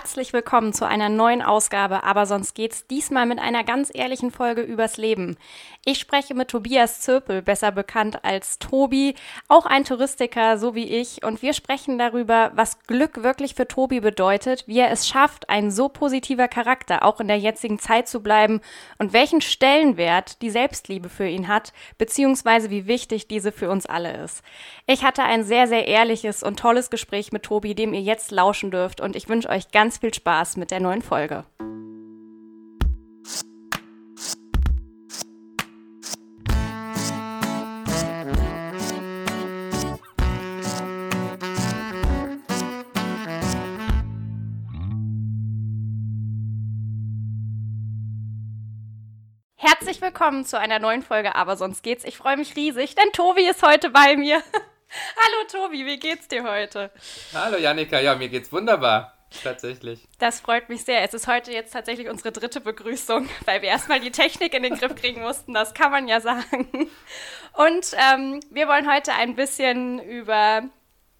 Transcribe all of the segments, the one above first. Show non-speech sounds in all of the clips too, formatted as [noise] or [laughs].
herzlich willkommen zu einer neuen Ausgabe, aber sonst geht's diesmal mit einer ganz ehrlichen Folge übers Leben. Ich spreche mit Tobias Zirpel, besser bekannt als Tobi, auch ein Touristiker, so wie ich, und wir sprechen darüber, was Glück wirklich für Tobi bedeutet, wie er es schafft, ein so positiver Charakter auch in der jetzigen Zeit zu bleiben und welchen Stellenwert die Selbstliebe für ihn hat, beziehungsweise wie wichtig diese für uns alle ist. Ich hatte ein sehr, sehr ehrliches und tolles Gespräch mit Tobi, dem ihr jetzt lauschen dürft, und ich wünsche euch ganz viel Spaß mit der neuen Folge. Herzlich willkommen zu einer neuen Folge, aber sonst geht's. Ich freue mich riesig, denn Tobi ist heute bei mir. [laughs] Hallo Tobi, wie geht's dir heute? Hallo Janika, ja, mir geht's wunderbar. Tatsächlich. Das freut mich sehr. Es ist heute jetzt tatsächlich unsere dritte Begrüßung, [laughs] weil wir erstmal die Technik in den Griff kriegen mussten. Das kann man ja sagen. Und ähm, wir wollen heute ein bisschen über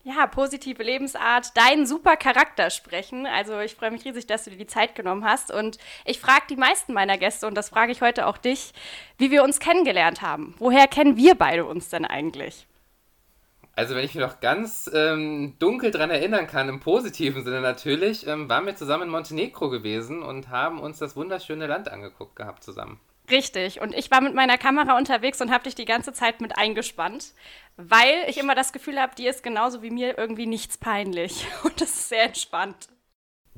ja, positive Lebensart, deinen super Charakter sprechen. Also ich freue mich riesig, dass du dir die Zeit genommen hast. Und ich frage die meisten meiner Gäste, und das frage ich heute auch dich, wie wir uns kennengelernt haben. Woher kennen wir beide uns denn eigentlich? Also wenn ich mich noch ganz ähm, dunkel daran erinnern kann, im positiven Sinne natürlich, ähm, waren wir zusammen in Montenegro gewesen und haben uns das wunderschöne Land angeguckt gehabt zusammen. Richtig. Und ich war mit meiner Kamera unterwegs und habe dich die ganze Zeit mit eingespannt, weil ich immer das Gefühl habe, dir ist genauso wie mir irgendwie nichts peinlich. [laughs] Und das ist sehr entspannt.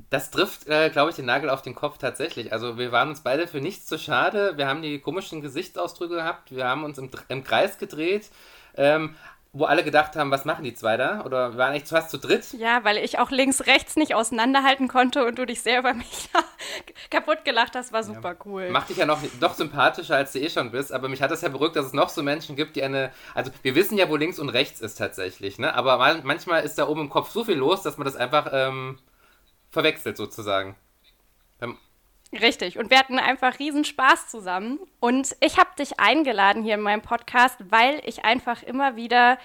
Das trifft, äh, glaube ich, den Nagel auf den Kopf tatsächlich. Also wir waren uns beide für nichts zu schade. Wir haben die komischen Gesichtsausdrücke gehabt. Wir haben uns im, im Kreis gedreht. Ähm, wo alle gedacht haben, was machen die zwei da? Oder waren echt fast zu dritt? Ja, weil ich auch links, rechts nicht auseinanderhalten konnte und du dich sehr über mich [laughs] kaputt gelacht hast, war super ja. cool. Macht dich ja noch, noch sympathischer, als du eh schon bist, aber mich hat das ja beruhigt, dass es noch so Menschen gibt, die eine, also wir wissen ja, wo links und rechts ist tatsächlich, ne? Aber manchmal ist da oben im Kopf so viel los, dass man das einfach ähm, verwechselt sozusagen. Richtig. Und wir hatten einfach riesen Spaß zusammen. Und ich habe dich eingeladen hier in meinem Podcast, weil ich einfach immer wieder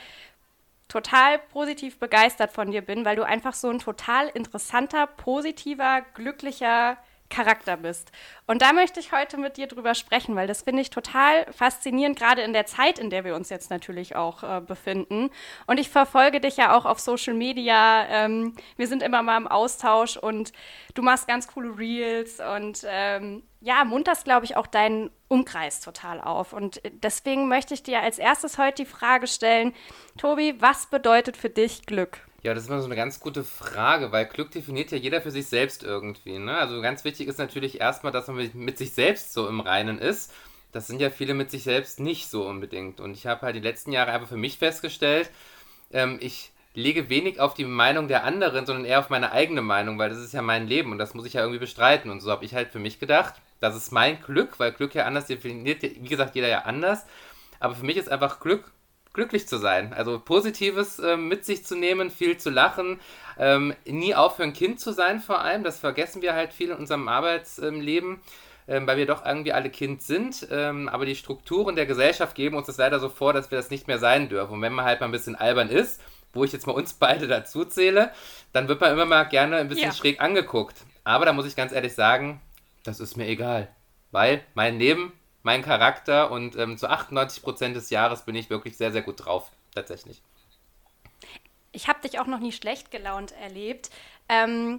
total positiv begeistert von dir bin, weil du einfach so ein total interessanter, positiver, glücklicher Charakter bist. Und da möchte ich heute mit dir drüber sprechen, weil das finde ich total faszinierend, gerade in der Zeit, in der wir uns jetzt natürlich auch äh, befinden. Und ich verfolge dich ja auch auf Social Media. Ähm, wir sind immer mal im Austausch und du machst ganz coole Reels und ähm, ja, munterst, glaube ich, auch deinen Umkreis total auf. Und deswegen möchte ich dir als erstes heute die Frage stellen, Tobi, was bedeutet für dich Glück? Ja, das ist immer so eine ganz gute Frage, weil Glück definiert ja jeder für sich selbst irgendwie. Ne? Also ganz wichtig ist natürlich erstmal, dass man mit sich selbst so im Reinen ist. Das sind ja viele mit sich selbst nicht so unbedingt. Und ich habe halt die letzten Jahre einfach für mich festgestellt, ähm, ich lege wenig auf die Meinung der anderen, sondern eher auf meine eigene Meinung, weil das ist ja mein Leben und das muss ich ja irgendwie bestreiten. Und so habe ich halt für mich gedacht, das ist mein Glück, weil Glück ja anders definiert, wie gesagt, jeder ja anders. Aber für mich ist einfach Glück glücklich zu sein. Also Positives äh, mit sich zu nehmen, viel zu lachen, ähm, nie aufhören, Kind zu sein vor allem. Das vergessen wir halt viel in unserem Arbeitsleben. Ähm, weil wir doch irgendwie alle Kind sind, ähm, aber die Strukturen der Gesellschaft geben uns das leider so vor, dass wir das nicht mehr sein dürfen. Und wenn man halt mal ein bisschen albern ist, wo ich jetzt mal uns beide dazu zähle, dann wird man immer mal gerne ein bisschen ja. schräg angeguckt. Aber da muss ich ganz ehrlich sagen, das ist mir egal. Weil mein Leben mein Charakter und ähm, zu 98 Prozent des Jahres bin ich wirklich sehr, sehr gut drauf, tatsächlich. Ich habe dich auch noch nie schlecht gelaunt erlebt. Ähm,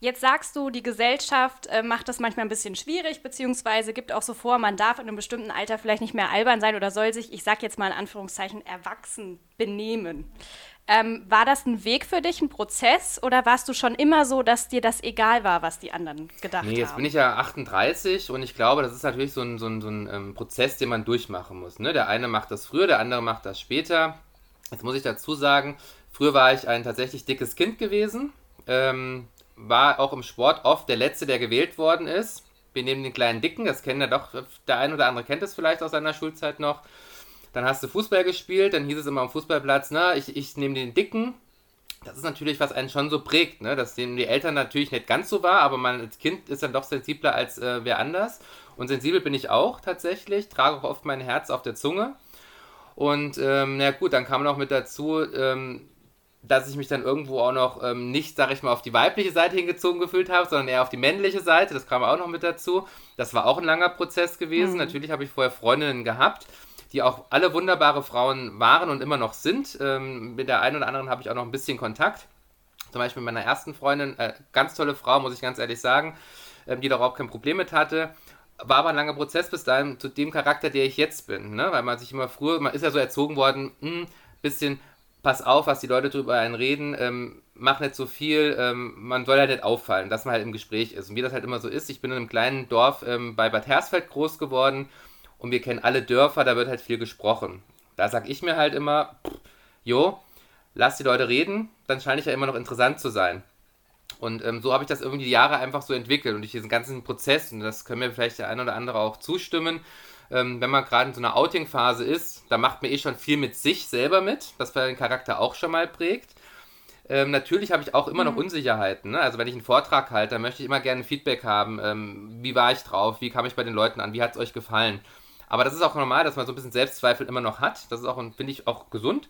jetzt sagst du, die Gesellschaft äh, macht das manchmal ein bisschen schwierig, beziehungsweise gibt auch so vor, man darf in einem bestimmten Alter vielleicht nicht mehr albern sein oder soll sich, ich sage jetzt mal in Anführungszeichen, erwachsen benehmen. Ähm, war das ein Weg für dich, ein Prozess, oder warst du schon immer so, dass dir das egal war, was die anderen gedacht haben? Nee, jetzt haben? bin ich ja 38 und ich glaube, das ist natürlich so ein, so ein, so ein ähm, Prozess, den man durchmachen muss. Ne? Der eine macht das früher, der andere macht das später. Jetzt muss ich dazu sagen, früher war ich ein tatsächlich dickes Kind gewesen, ähm, war auch im Sport oft der Letzte, der gewählt worden ist. Wir nehmen den kleinen Dicken, das kennen ja doch, der ein oder andere kennt es vielleicht aus seiner Schulzeit noch. Dann hast du Fußball gespielt, dann hieß es immer am Fußballplatz, na, ich, ich nehme den Dicken. Das ist natürlich, was einen schon so prägt, ne? Dass dem die Eltern natürlich nicht ganz so war, aber man als Kind ist dann doch sensibler als äh, wer anders. Und sensibel bin ich auch tatsächlich, trage auch oft mein Herz auf der Zunge. Und ähm, na gut, dann kam noch mit dazu, ähm, dass ich mich dann irgendwo auch noch ähm, nicht, sag ich mal, auf die weibliche Seite hingezogen gefühlt habe, sondern eher auf die männliche Seite. Das kam auch noch mit dazu. Das war auch ein langer Prozess gewesen. Mhm. Natürlich habe ich vorher Freundinnen gehabt, die auch alle wunderbare Frauen waren und immer noch sind. Ähm, mit der einen oder anderen habe ich auch noch ein bisschen Kontakt. Zum Beispiel mit meiner ersten Freundin, äh, ganz tolle Frau, muss ich ganz ehrlich sagen, ähm, die da überhaupt kein Problem mit hatte. War aber ein langer Prozess bis dahin zu dem Charakter, der ich jetzt bin. Ne? Weil man sich immer früher, man ist ja so erzogen worden, ein hm, bisschen pass auf, was die Leute drüber einen reden, ähm, mach nicht so viel, ähm, man soll halt nicht auffallen, dass man halt im Gespräch ist. Und wie das halt immer so ist, ich bin in einem kleinen Dorf ähm, bei Bad Hersfeld groß geworden und wir kennen alle Dörfer, da wird halt viel gesprochen. Da sag ich mir halt immer, jo, lass die Leute reden, dann scheine ich ja immer noch interessant zu sein. Und ähm, so habe ich das irgendwie die Jahre einfach so entwickelt und durch diesen ganzen Prozess, und das können mir vielleicht der ein oder andere auch zustimmen, ähm, wenn man gerade in so einer Outing-Phase ist, da macht man eh schon viel mit sich selber mit, was für den Charakter auch schon mal prägt. Ähm, natürlich habe ich auch immer noch mhm. Unsicherheiten. Ne? Also wenn ich einen Vortrag halte, dann möchte ich immer gerne Feedback haben. Ähm, wie war ich drauf? Wie kam ich bei den Leuten an? Wie hat es euch gefallen? Aber das ist auch normal, dass man so ein bisschen Selbstzweifel immer noch hat. Das ist auch, finde ich, auch gesund.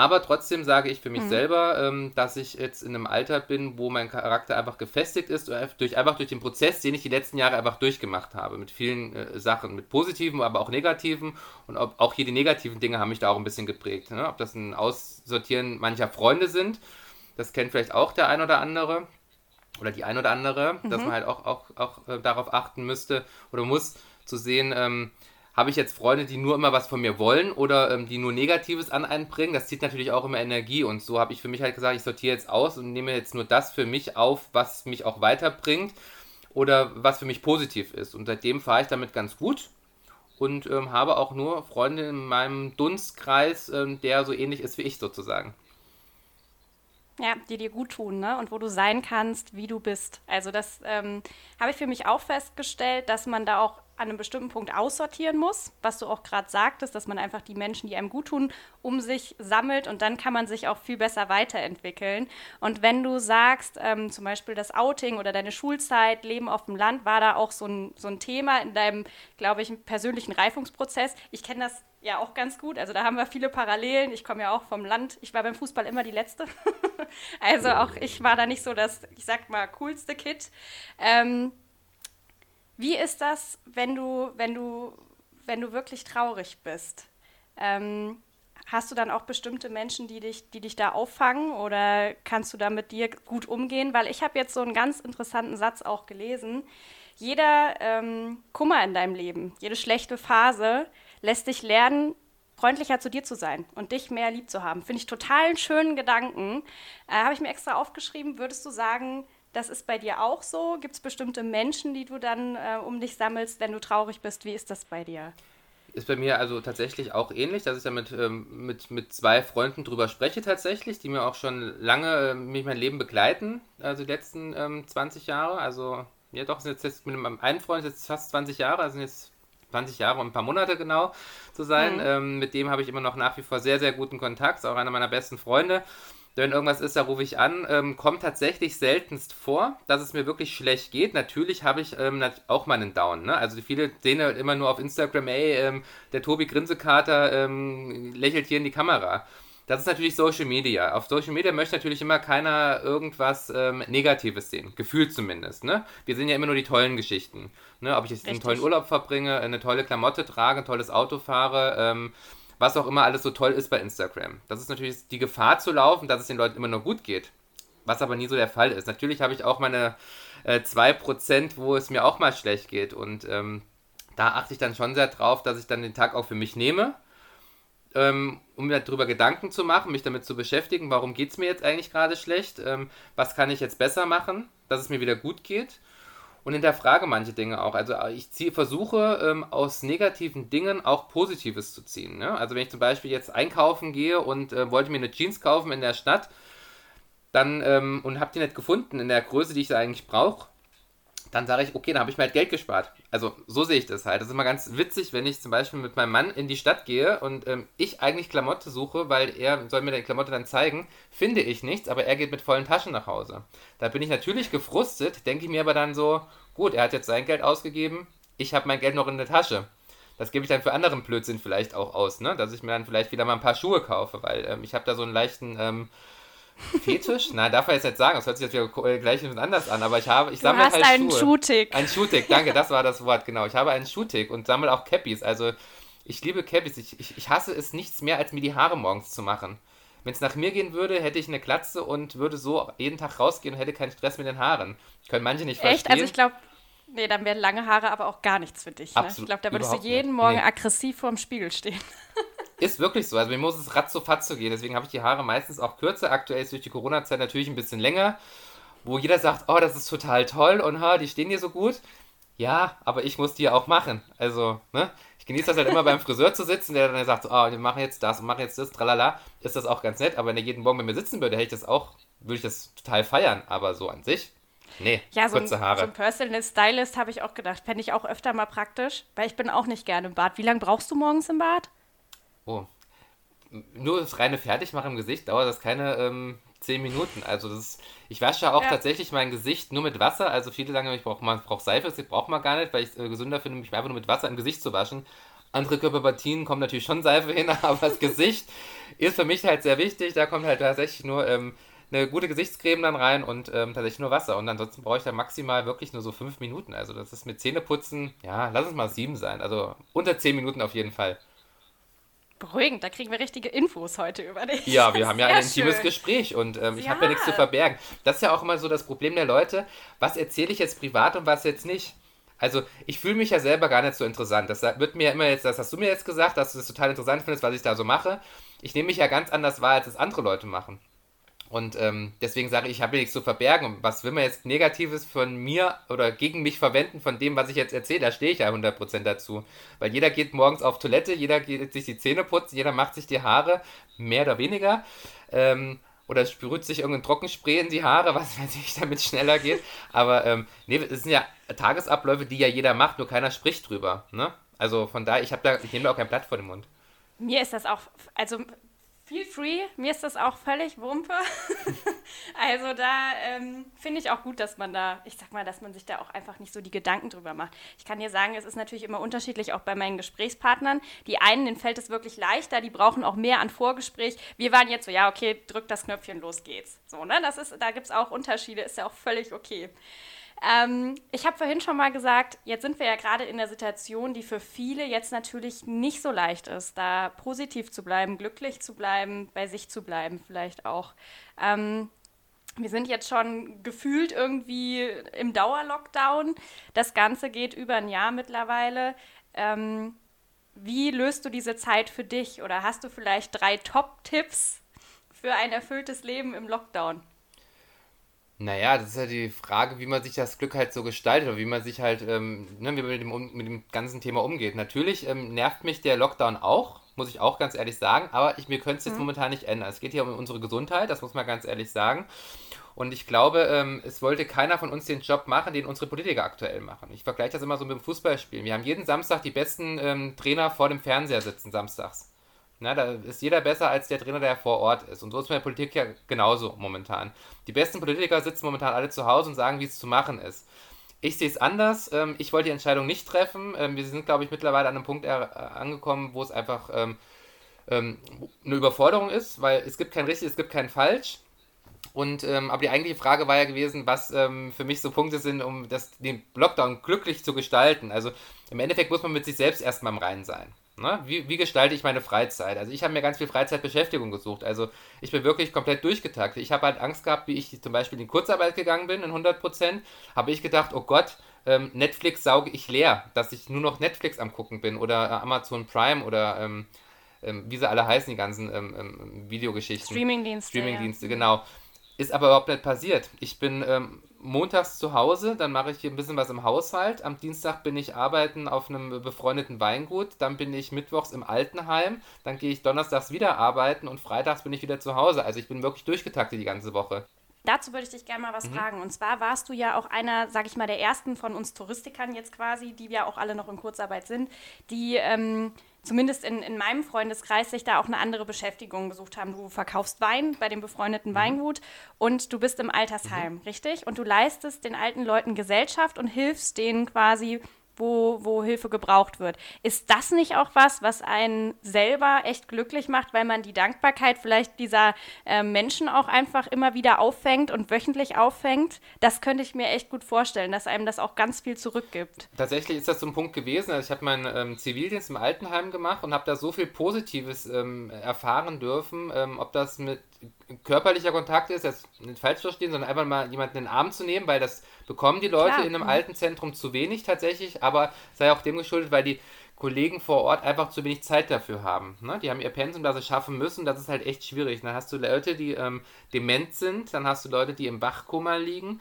Aber trotzdem sage ich für mich mhm. selber, ähm, dass ich jetzt in einem Alter bin, wo mein Charakter einfach gefestigt ist, durch, einfach durch den Prozess, den ich die letzten Jahre einfach durchgemacht habe, mit vielen äh, Sachen, mit positiven, aber auch negativen. Und ob, auch hier die negativen Dinge haben mich da auch ein bisschen geprägt. Ne? Ob das ein Aussortieren mancher Freunde sind, das kennt vielleicht auch der ein oder andere oder die ein oder andere, mhm. dass man halt auch, auch, auch äh, darauf achten müsste oder muss, zu sehen, ähm, habe ich jetzt Freunde, die nur immer was von mir wollen oder ähm, die nur Negatives an einen bringen? Das zieht natürlich auch immer Energie und so habe ich für mich halt gesagt, ich sortiere jetzt aus und nehme jetzt nur das für mich auf, was mich auch weiterbringt oder was für mich positiv ist. Und seitdem fahre ich damit ganz gut und ähm, habe auch nur Freunde in meinem Dunstkreis, ähm, der so ähnlich ist wie ich sozusagen. Ja, die dir gut tun, ne? Und wo du sein kannst, wie du bist. Also das ähm, habe ich für mich auch festgestellt, dass man da auch an einem bestimmten Punkt aussortieren muss, was du auch gerade sagtest, dass man einfach die Menschen, die einem gut tun, um sich sammelt und dann kann man sich auch viel besser weiterentwickeln. Und wenn du sagst, ähm, zum Beispiel das Outing oder deine Schulzeit, Leben auf dem Land, war da auch so ein, so ein Thema in deinem, glaube ich, persönlichen Reifungsprozess. Ich kenne das ja auch ganz gut. Also da haben wir viele Parallelen. Ich komme ja auch vom Land. Ich war beim Fußball immer die Letzte. [laughs] also auch ich war da nicht so das, ich sag mal, coolste Kid. Ähm, wie ist das, wenn du, wenn du, wenn du wirklich traurig bist? Ähm, hast du dann auch bestimmte Menschen, die dich, die dich da auffangen oder kannst du da mit dir gut umgehen? Weil ich habe jetzt so einen ganz interessanten Satz auch gelesen. Jeder ähm, Kummer in deinem Leben, jede schlechte Phase lässt dich lernen, freundlicher zu dir zu sein und dich mehr lieb zu haben. Finde ich total einen schönen Gedanken. Äh, habe ich mir extra aufgeschrieben. Würdest du sagen, das ist bei dir auch so? Gibt es bestimmte Menschen, die du dann äh, um dich sammelst, wenn du traurig bist? Wie ist das bei dir? Ist bei mir also tatsächlich auch ähnlich, dass ich da mit, ähm, mit, mit zwei Freunden drüber spreche tatsächlich, die mir auch schon lange äh, mich mein Leben begleiten, also die letzten ähm, 20 Jahre. Also, ja doch, sind jetzt, jetzt mit einem einen Freund jetzt fast 20 Jahre, also sind jetzt 20 Jahre und ein paar Monate genau zu sein. Mhm. Ähm, mit dem habe ich immer noch nach wie vor sehr, sehr guten Kontakt, ist auch einer meiner besten Freunde wenn irgendwas ist, da rufe ich an. Ähm, kommt tatsächlich seltenst vor, dass es mir wirklich schlecht geht. Natürlich habe ich ähm, auch mal einen Down. Ne? Also viele sehen halt immer nur auf Instagram, ey, ähm, der Tobi Grinsekater ähm, lächelt hier in die Kamera. Das ist natürlich Social Media. Auf Social Media möchte natürlich immer keiner irgendwas ähm, Negatives sehen. Gefühlt zumindest. Ne? Wir sehen ja immer nur die tollen Geschichten. Ne? Ob ich jetzt Richtig. einen tollen Urlaub verbringe, eine tolle Klamotte trage, ein tolles Auto fahre, ähm, was auch immer alles so toll ist bei Instagram. Das ist natürlich die Gefahr zu laufen, dass es den Leuten immer nur gut geht. Was aber nie so der Fall ist. Natürlich habe ich auch meine äh, 2%, wo es mir auch mal schlecht geht. Und ähm, da achte ich dann schon sehr drauf, dass ich dann den Tag auch für mich nehme, ähm, um mir darüber Gedanken zu machen, mich damit zu beschäftigen, warum geht es mir jetzt eigentlich gerade schlecht, ähm, was kann ich jetzt besser machen, dass es mir wieder gut geht und hinterfrage manche Dinge auch. Also äh, ich ziehe, versuche ähm, aus negativen Dingen auch Positives zu ziehen. Ne? Also wenn ich zum Beispiel jetzt einkaufen gehe und äh, wollte mir eine Jeans kaufen in der Stadt, dann ähm, und habe die nicht gefunden in der Größe, die ich eigentlich brauche, dann sage ich, okay, dann habe ich mir halt Geld gespart. Also so sehe ich das halt. Das ist immer ganz witzig, wenn ich zum Beispiel mit meinem Mann in die Stadt gehe und ähm, ich eigentlich Klamotte suche, weil er soll mir die Klamotte dann zeigen, finde ich nichts, aber er geht mit vollen Taschen nach Hause. Da bin ich natürlich gefrustet, denke ich mir aber dann so, gut, er hat jetzt sein Geld ausgegeben, ich habe mein Geld noch in der Tasche. Das gebe ich dann für anderen Blödsinn vielleicht auch aus, ne? dass ich mir dann vielleicht wieder mal ein paar Schuhe kaufe, weil ähm, ich habe da so einen leichten... Ähm, Fetisch? Nein, darf er jetzt nicht sagen. Das hört sich jetzt wieder gleich anders an. Aber ich habe, ich sammle halt einen Schuhe. Schuhtick. Ein Schuhtick, danke, das war das Wort, genau. Ich habe einen Schuhtick und sammle auch Cappies. Also ich liebe Cappies. Ich, ich, ich hasse es nichts mehr, als mir die Haare morgens zu machen. Wenn es nach mir gehen würde, hätte ich eine Glatze und würde so jeden Tag rausgehen und hätte keinen Stress mit den Haaren. Können manche nicht verstehen. Echt? Also ich glaube, nee, dann wären lange Haare aber auch gar nichts für dich. Ne? Ich glaube, da würdest du jeden Morgen nee. aggressiv vorm Spiegel stehen. [laughs] Ist wirklich so. Also mir muss es ratzofatzo gehen. Deswegen habe ich die Haare meistens auch kürzer. Aktuell ist durch die Corona-Zeit natürlich ein bisschen länger. Wo jeder sagt, oh, das ist total toll und ha, die stehen dir so gut. Ja, aber ich muss die auch machen. Also, ne? Ich genieße das halt immer beim Friseur zu sitzen, der dann sagt, oh, wir machen jetzt das und machen jetzt das, tralala. Ist das auch ganz nett. Aber wenn er jeden Morgen bei mir sitzen würde, hätte ich das auch, würde ich das total feiern. Aber so an sich, Nee, ja, so kurze Haare. so ein Personal Stylist habe ich auch gedacht. Fände ich auch öfter mal praktisch, weil ich bin auch nicht gerne im Bad. Wie lange brauchst du morgens im Bad? Oh. Nur das reine Fertigmachen im Gesicht dauert das keine ähm, 10 Minuten. Also das ist, ich wasche auch ja. tatsächlich mein Gesicht nur mit Wasser. Also viele sagen, ich brauche brauch Seife, das braucht man gar nicht, weil ich es äh, gesünder finde, mich einfach nur mit Wasser im Gesicht zu waschen. Andere Körperpartien kommen natürlich schon Seife hin, [laughs] aber das Gesicht ist für mich halt sehr wichtig. Da kommt halt tatsächlich nur ähm, eine gute Gesichtscreme dann rein und ähm, tatsächlich nur Wasser. Und ansonsten brauche ich da maximal wirklich nur so fünf Minuten. Also das ist mit Zähneputzen, ja, lass es mal sieben sein. Also unter zehn Minuten auf jeden Fall. Beruhigend, da kriegen wir richtige Infos heute über dich. Ja, wir haben ja ein intimes schön. Gespräch und ähm, ich ja. habe ja nichts zu verbergen. Das ist ja auch immer so das Problem der Leute. Was erzähle ich jetzt privat und was jetzt nicht? Also, ich fühle mich ja selber gar nicht so interessant. Das wird mir ja immer jetzt, das hast du mir jetzt gesagt, dass du das total interessant findest, was ich da so mache. Ich nehme mich ja ganz anders wahr, als es andere Leute machen. Und ähm, deswegen sage ich, ich habe nichts zu verbergen. Was will man jetzt Negatives von mir oder gegen mich verwenden, von dem, was ich jetzt erzähle? Da stehe ich ja 100% dazu. Weil jeder geht morgens auf Toilette, jeder geht sich die Zähne putzen, jeder macht sich die Haare, mehr oder weniger. Ähm, oder sprüht sich irgendein Trockenspray in die Haare, was weiß ich, damit schneller geht. Aber ähm, nee, es sind ja Tagesabläufe, die ja jeder macht, nur keiner spricht drüber. Ne? Also von daher, ich, da, ich nehme da auch kein Blatt vor den Mund. Mir ist das auch, also feel free. Mir ist das auch völlig Wumpe. [laughs] also da ähm, finde ich auch gut, dass man da, ich sag mal, dass man sich da auch einfach nicht so die Gedanken drüber macht. Ich kann dir sagen, es ist natürlich immer unterschiedlich, auch bei meinen Gesprächspartnern. Die einen, denen fällt es wirklich leichter, die brauchen auch mehr an Vorgespräch. Wir waren jetzt so, ja, okay, drück das Knöpfchen, los geht's. So, ne? Das ist, da gibt es auch Unterschiede, ist ja auch völlig okay. Ähm, ich habe vorhin schon mal gesagt, jetzt sind wir ja gerade in der Situation, die für viele jetzt natürlich nicht so leicht ist, da positiv zu bleiben, glücklich zu bleiben, bei sich zu bleiben vielleicht auch. Ähm, wir sind jetzt schon gefühlt irgendwie im Dauerlockdown. Das Ganze geht über ein Jahr mittlerweile. Ähm, wie löst du diese Zeit für dich? Oder hast du vielleicht drei Top-Tipps für ein erfülltes Leben im Lockdown? Naja, das ist ja die Frage, wie man sich das Glück halt so gestaltet oder wie man sich halt, ähm, ne, wie man mit dem, mit dem ganzen Thema umgeht. Natürlich ähm, nervt mich der Lockdown auch, muss ich auch ganz ehrlich sagen, aber ich, mir könnte es jetzt mhm. momentan nicht ändern. Es geht hier um unsere Gesundheit, das muss man ganz ehrlich sagen. Und ich glaube, ähm, es wollte keiner von uns den Job machen, den unsere Politiker aktuell machen. Ich vergleiche das immer so mit dem Fußballspielen. Wir haben jeden Samstag die besten ähm, Trainer vor dem Fernseher sitzen, samstags. Na, da ist jeder besser als der Trainer, der vor Ort ist. Und so ist meine Politik ja genauso momentan. Die besten Politiker sitzen momentan alle zu Hause und sagen, wie es zu machen ist. Ich sehe es anders. Ähm, ich wollte die Entscheidung nicht treffen. Ähm, wir sind, glaube ich, mittlerweile an einem Punkt angekommen, wo es einfach ähm, eine Überforderung ist, weil es gibt kein richtig, es gibt kein falsch. Und ähm, aber die eigentliche Frage war ja gewesen, was ähm, für mich so Punkte sind, um das, den Lockdown glücklich zu gestalten. Also im Endeffekt muss man mit sich selbst erstmal im Reinen sein. Ne? Wie, wie gestalte ich meine Freizeit? Also ich habe mir ganz viel Freizeitbeschäftigung gesucht. Also ich bin wirklich komplett durchgetaktet. Ich habe halt Angst gehabt, wie ich zum Beispiel in Kurzarbeit gegangen bin, in 100%, habe ich gedacht, oh Gott, ähm, Netflix sauge ich leer, dass ich nur noch Netflix am gucken bin oder äh, Amazon Prime oder ähm, ähm, wie sie alle heißen, die ganzen ähm, ähm, Videogeschichten. Streamingdienste. Streamingdienste, ja. genau. Ist aber überhaupt nicht passiert. Ich bin ähm, montags zu Hause, dann mache ich hier ein bisschen was im Haushalt. Am Dienstag bin ich arbeiten auf einem befreundeten Weingut. Dann bin ich mittwochs im Altenheim. Dann gehe ich donnerstags wieder arbeiten und freitags bin ich wieder zu Hause. Also ich bin wirklich durchgetaktet die ganze Woche. Dazu würde ich dich gerne mal was mhm. fragen. Und zwar warst du ja auch einer, sag ich mal, der ersten von uns Touristikern jetzt quasi, die ja auch alle noch in Kurzarbeit sind, die ähm, zumindest in, in meinem Freundeskreis sich da auch eine andere Beschäftigung gesucht haben. Du verkaufst Wein bei dem befreundeten mhm. Weingut und du bist im Altersheim, mhm. richtig? Und du leistest den alten Leuten Gesellschaft und hilfst denen quasi wo, wo Hilfe gebraucht wird. Ist das nicht auch was, was einen selber echt glücklich macht, weil man die Dankbarkeit vielleicht dieser äh, Menschen auch einfach immer wieder auffängt und wöchentlich auffängt? Das könnte ich mir echt gut vorstellen, dass einem das auch ganz viel zurückgibt. Tatsächlich ist das so ein Punkt gewesen. Also ich habe meinen ähm, Zivildienst im Altenheim gemacht und habe da so viel Positives ähm, erfahren dürfen, ähm, ob das mit körperlicher Kontakt ist, jetzt nicht falsch verstehen, sondern einfach mal jemanden in den Arm zu nehmen, weil das bekommen die Leute Klar. in einem alten Zentrum zu wenig tatsächlich, aber sei auch dem geschuldet, weil die Kollegen vor Ort einfach zu wenig Zeit dafür haben. Ne? Die haben ihr Pensum, das sie schaffen müssen, das ist halt echt schwierig. Dann hast du Leute, die ähm, dement sind, dann hast du Leute, die im Wachkoma liegen,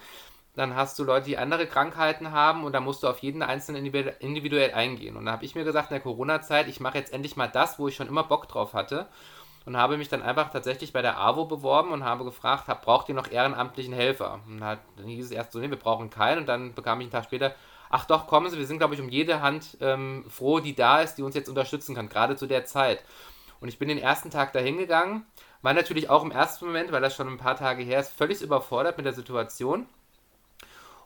dann hast du Leute, die andere Krankheiten haben und da musst du auf jeden einzelnen individuell eingehen. Und da habe ich mir gesagt, in der Corona-Zeit, ich mache jetzt endlich mal das, wo ich schon immer Bock drauf hatte und habe mich dann einfach tatsächlich bei der AWO beworben und habe gefragt, hab, braucht ihr noch ehrenamtlichen Helfer? Und dann hieß es erst so, nee, wir brauchen keinen. Und dann bekam ich einen Tag später, ach doch, kommen Sie, wir sind, glaube ich, um jede Hand ähm, froh, die da ist, die uns jetzt unterstützen kann, gerade zu der Zeit. Und ich bin den ersten Tag dahin gegangen, war natürlich auch im ersten Moment, weil das schon ein paar Tage her ist, völlig überfordert mit der Situation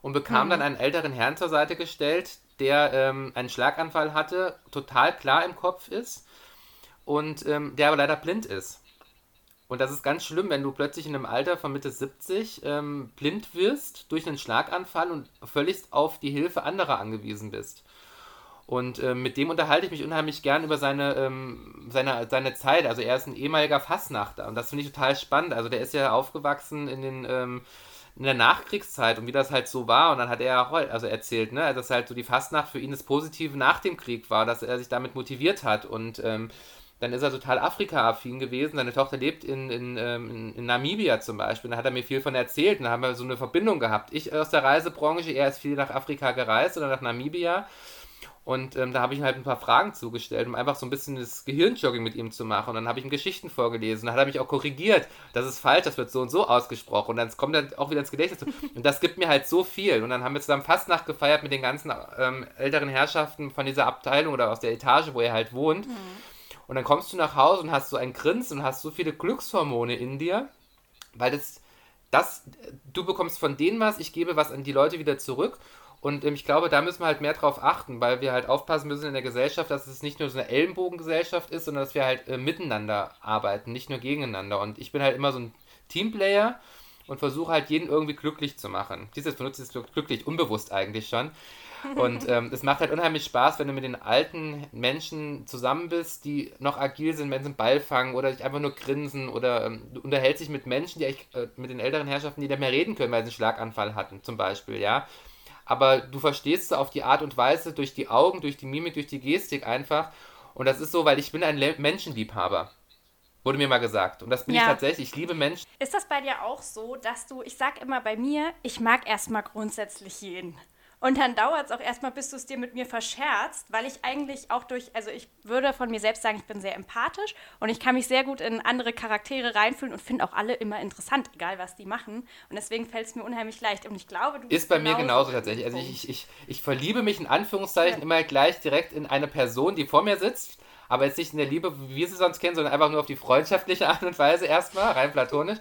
und bekam mhm. dann einen älteren Herrn zur Seite gestellt, der ähm, einen Schlaganfall hatte, total klar im Kopf ist und ähm, der aber leider blind ist. Und das ist ganz schlimm, wenn du plötzlich in einem Alter von Mitte 70 ähm, blind wirst durch einen Schlaganfall und völlig auf die Hilfe anderer angewiesen bist. Und ähm, mit dem unterhalte ich mich unheimlich gern über seine, ähm, seine, seine Zeit. Also er ist ein ehemaliger Fassnachter und das finde ich total spannend. Also der ist ja aufgewachsen in den ähm, in der Nachkriegszeit und wie das halt so war. Und dann hat er also erzählt, ne, dass halt so die Fastnacht für ihn das Positive nach dem Krieg war, dass er sich damit motiviert hat und ähm, dann ist er total Afrika-affin gewesen. Seine Tochter lebt in, ähm, in, in, Namibia zum Beispiel. Da hat er mir viel von erzählt. Da haben wir so eine Verbindung gehabt. Ich aus der Reisebranche, er ist viel nach Afrika gereist oder nach Namibia. Und ähm, da habe ich ihm halt ein paar Fragen zugestellt, um einfach so ein bisschen das Gehirnjogging mit ihm zu machen. Und dann habe ich ihm Geschichten vorgelesen. Dann hat er mich auch korrigiert. Das ist falsch, das wird so und so ausgesprochen. Und dann kommt er auch wieder ins Gedächtnis. Und das gibt mir halt so viel. Und dann haben wir zusammen Fastnacht gefeiert mit den ganzen ähm, älteren Herrschaften von dieser Abteilung oder aus der Etage, wo er halt wohnt. Mhm. Und dann kommst du nach Hause und hast so ein Grinsen und hast so viele Glückshormone in dir, weil das, das, du bekommst von denen was, ich gebe was an die Leute wieder zurück. Und ähm, ich glaube, da müssen wir halt mehr drauf achten, weil wir halt aufpassen müssen in der Gesellschaft, dass es nicht nur so eine Ellenbogengesellschaft ist, sondern dass wir halt äh, miteinander arbeiten, nicht nur gegeneinander. Und ich bin halt immer so ein Teamplayer und versuche halt jeden irgendwie glücklich zu machen. Dieses benutze ich glücklich, unbewusst eigentlich schon. Und [laughs] ähm, es macht halt unheimlich Spaß, wenn du mit den alten Menschen zusammen bist, die noch agil sind, wenn sie einen Ball fangen oder dich einfach nur grinsen oder ähm, du unterhältst dich mit Menschen, die eigentlich, äh, mit den älteren Herrschaften, die nicht mehr reden können, weil sie einen Schlaganfall hatten, zum Beispiel, ja. Aber du verstehst sie auf die Art und Weise, durch die Augen, durch die Mimik, durch die Gestik einfach. Und das ist so, weil ich bin ein Le Menschenliebhaber. Wurde mir mal gesagt. Und das bin ja. ich tatsächlich. Ich liebe Menschen. Ist das bei dir auch so, dass du, ich sag immer bei mir, ich mag erstmal grundsätzlich jeden. Und dann dauert es auch erstmal, bis du es dir mit mir verscherzt, weil ich eigentlich auch durch, also ich würde von mir selbst sagen, ich bin sehr empathisch und ich kann mich sehr gut in andere Charaktere reinfühlen und finde auch alle immer interessant, egal was die machen. Und deswegen fällt es mir unheimlich leicht. Und ich glaube, du Ist bei mir genauso tatsächlich. Also ich, ich, ich verliebe mich in Anführungszeichen ja. immer gleich direkt in eine Person, die vor mir sitzt aber jetzt nicht in der Liebe, wie wir sie sonst kennen, sondern einfach nur auf die freundschaftliche [laughs] Art und Weise erstmal, rein platonisch.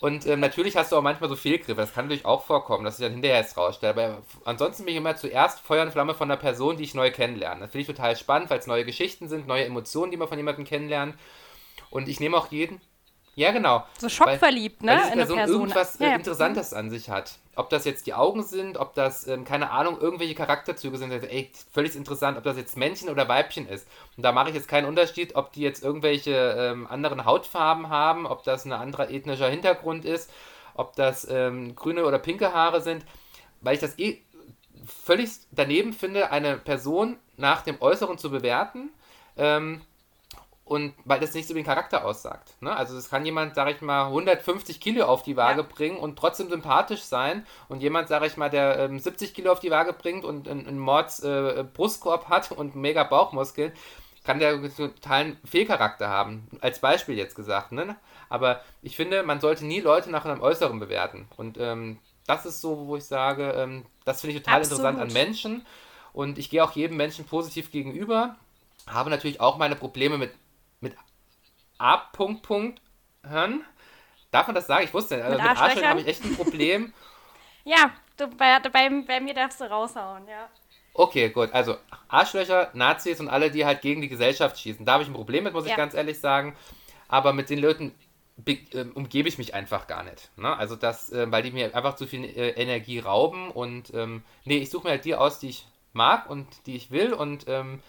Und ähm, natürlich hast du auch manchmal so Fehlgriffe, das kann natürlich auch vorkommen, dass ich dann hinterher jetzt rausstelle. Aber ansonsten bin ich immer zuerst Feuer und Flamme von einer Person, die ich neu kennenlerne. Das finde ich total spannend, weil es neue Geschichten sind, neue Emotionen, die man von jemandem kennenlernt. Und ich nehme auch jeden, ja, genau. So schockverliebt, weil, ne? Weil diese Person, Person irgendwas äh, ja. Interessantes an sich hat. Ob das jetzt die Augen sind, ob das, ähm, keine Ahnung, irgendwelche Charakterzüge sind. Ey, völlig interessant, ob das jetzt Männchen oder Weibchen ist. Und da mache ich jetzt keinen Unterschied, ob die jetzt irgendwelche ähm, anderen Hautfarben haben, ob das ein anderer ethnischer Hintergrund ist, ob das ähm, grüne oder pinke Haare sind. Weil ich das eh völlig daneben finde, eine Person nach dem Äußeren zu bewerten. Ähm, und weil das nicht so den Charakter aussagt. Ne? Also es kann jemand, sag ich mal, 150 Kilo auf die Waage ja. bringen und trotzdem sympathisch sein und jemand, sag ich mal, der ähm, 70 Kilo auf die Waage bringt und einen Mords äh, Brustkorb hat [laughs] und mega Bauchmuskeln, kann der einen totalen Fehlcharakter haben. Als Beispiel jetzt gesagt. Ne? Aber ich finde, man sollte nie Leute nach einem Äußeren bewerten. Und ähm, das ist so, wo ich sage, ähm, das finde ich total Absolut. interessant an Menschen. Und ich gehe auch jedem Menschen positiv gegenüber. Habe natürlich auch meine Probleme mit A. Punkt, Punkt hören. Darf man das sagen? Ich wusste nicht. Also mit, mit Arschlöchern habe ich echt ein Problem. [laughs] ja, du, bei, bei, bei, mir darfst du raushauen, ja. Okay, gut. Also Arschlöcher, Nazis und alle, die halt gegen die Gesellschaft schießen. Da habe ich ein Problem mit, muss ja. ich ganz ehrlich sagen. Aber mit den Leuten äh, umgebe ich mich einfach gar nicht. Ne? Also das, äh, weil die mir einfach zu viel äh, Energie rauben und ähm, nee, ich suche mir halt die aus, die ich mag und die ich will und ähm,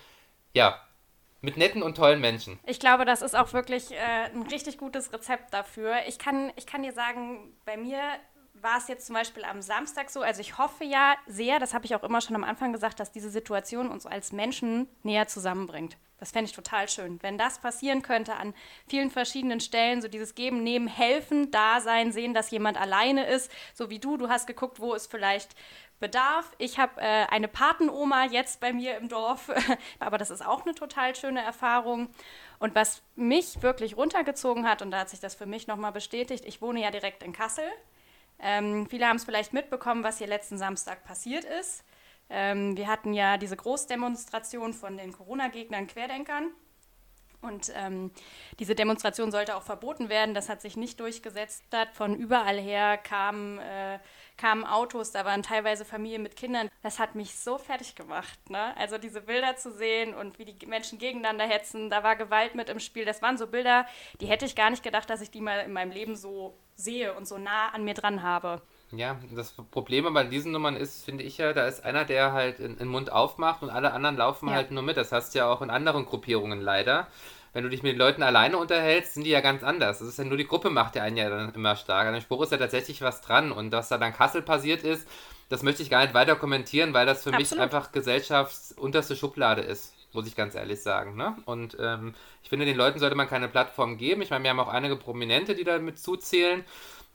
ja, mit netten und tollen Menschen. Ich glaube, das ist auch wirklich äh, ein richtig gutes Rezept dafür. Ich kann, ich kann dir sagen, bei mir war es jetzt zum Beispiel am Samstag so, also ich hoffe ja sehr, das habe ich auch immer schon am Anfang gesagt, dass diese Situation uns als Menschen näher zusammenbringt. Das fände ich total schön. Wenn das passieren könnte an vielen verschiedenen Stellen, so dieses Geben, Nehmen, Helfen, Dasein, sehen, dass jemand alleine ist, so wie du, du hast geguckt, wo es vielleicht Bedarf. Ich habe äh, eine Patenoma jetzt bei mir im Dorf, [laughs] aber das ist auch eine total schöne Erfahrung. Und was mich wirklich runtergezogen hat, und da hat sich das für mich nochmal bestätigt, ich wohne ja direkt in Kassel. Ähm, viele haben es vielleicht mitbekommen, was hier letzten Samstag passiert ist. Ähm, wir hatten ja diese Großdemonstration von den Corona-Gegnern, Querdenkern. Und ähm, diese Demonstration sollte auch verboten werden. Das hat sich nicht durchgesetzt. Von überall her kamen, äh, kamen Autos, da waren teilweise Familien mit Kindern. Das hat mich so fertig gemacht. Ne? Also diese Bilder zu sehen und wie die Menschen gegeneinander hetzen, da war Gewalt mit im Spiel. Das waren so Bilder, die hätte ich gar nicht gedacht, dass ich die mal in meinem Leben so sehe und so nah an mir dran habe. Ja, das Problem bei diesen Nummern ist, finde ich ja, da ist einer, der halt den Mund aufmacht und alle anderen laufen ja. halt nur mit. Das hast du ja auch in anderen Gruppierungen leider. Wenn du dich mit den Leuten alleine unterhältst, sind die ja ganz anders. Das ist ja nur die Gruppe macht ja einen ja dann immer stark. An dem Spruch ist ja tatsächlich was dran. Und was da dann Kassel passiert ist, das möchte ich gar nicht weiter kommentieren, weil das für Absolut. mich einfach gesellschaftsunterste Schublade ist muss ich ganz ehrlich sagen. Ne? Und ähm, ich finde, den Leuten sollte man keine Plattform geben. Ich meine, wir haben auch einige Prominente, die damit zuzählen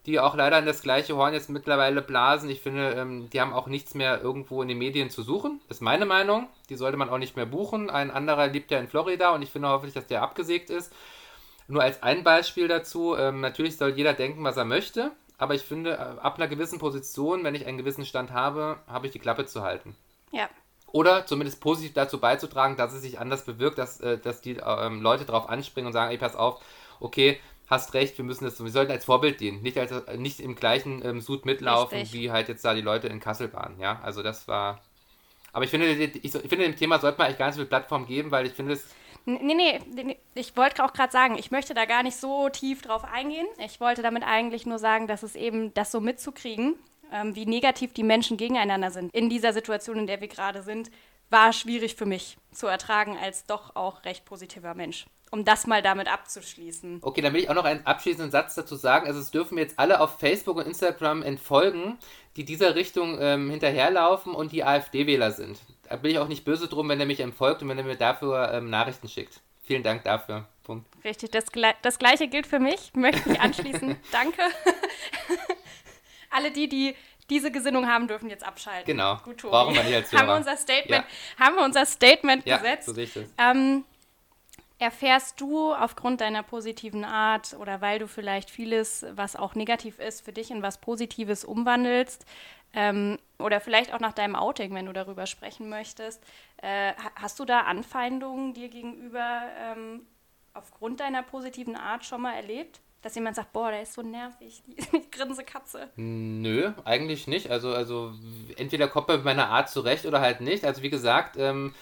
die auch leider in das gleiche Horn jetzt mittlerweile blasen. Ich finde, ähm, die haben auch nichts mehr irgendwo in den Medien zu suchen. Das ist meine Meinung. Die sollte man auch nicht mehr buchen. Ein anderer lebt ja in Florida und ich finde hoffentlich, dass der abgesägt ist. Nur als ein Beispiel dazu, ähm, natürlich soll jeder denken, was er möchte, aber ich finde, äh, ab einer gewissen Position, wenn ich einen gewissen Stand habe, habe ich die Klappe zu halten. Ja. Oder zumindest positiv dazu beizutragen, dass es sich anders bewirkt, dass, äh, dass die ähm, Leute darauf anspringen und sagen, ey, pass auf, okay, hast recht, wir müssen das, wir sollten als Vorbild dienen, nicht als nicht im gleichen ähm, Sud mitlaufen, Richtig. wie halt jetzt da die Leute in Kassel waren, ja. Also das war. Aber ich finde, ich, ich finde, dem Thema sollte man eigentlich gar nicht so viel Plattform geben, weil ich finde es. Nee, nee, nee, ich wollte auch gerade sagen, ich möchte da gar nicht so tief drauf eingehen. Ich wollte damit eigentlich nur sagen, dass es eben das so mitzukriegen, ähm, wie negativ die Menschen gegeneinander sind in dieser Situation, in der wir gerade sind, war schwierig für mich zu ertragen als doch auch recht positiver Mensch um das mal damit abzuschließen. Okay, dann will ich auch noch einen abschließenden Satz dazu sagen. Also es dürfen jetzt alle auf Facebook und Instagram entfolgen, die dieser Richtung ähm, hinterherlaufen und die AfD-Wähler sind. Da bin ich auch nicht böse drum, wenn er mich entfolgt und wenn er mir dafür ähm, Nachrichten schickt. Vielen Dank dafür. Punkt. Richtig, das, das gleiche gilt für mich. Möchte mich anschließen. [laughs] Danke. [laughs] alle die, die diese Gesinnung haben, dürfen jetzt abschalten. Genau. Gut, Tobi. Brauchen wir nicht als haben wir unser Statement, ja. haben wir unser Statement ja, gesetzt. So sehe ich das. Ähm, Erfährst du aufgrund deiner positiven Art oder weil du vielleicht vieles, was auch negativ ist, für dich in was Positives umwandelst? Ähm, oder vielleicht auch nach deinem Outing, wenn du darüber sprechen möchtest. Äh, hast du da Anfeindungen dir gegenüber ähm, aufgrund deiner positiven Art schon mal erlebt? Dass jemand sagt, boah, der ist so nervig, [laughs] die Grinsekatze. Nö, eigentlich nicht. Also, also entweder kommt man mit meiner Art zurecht oder halt nicht. Also wie gesagt, ähm,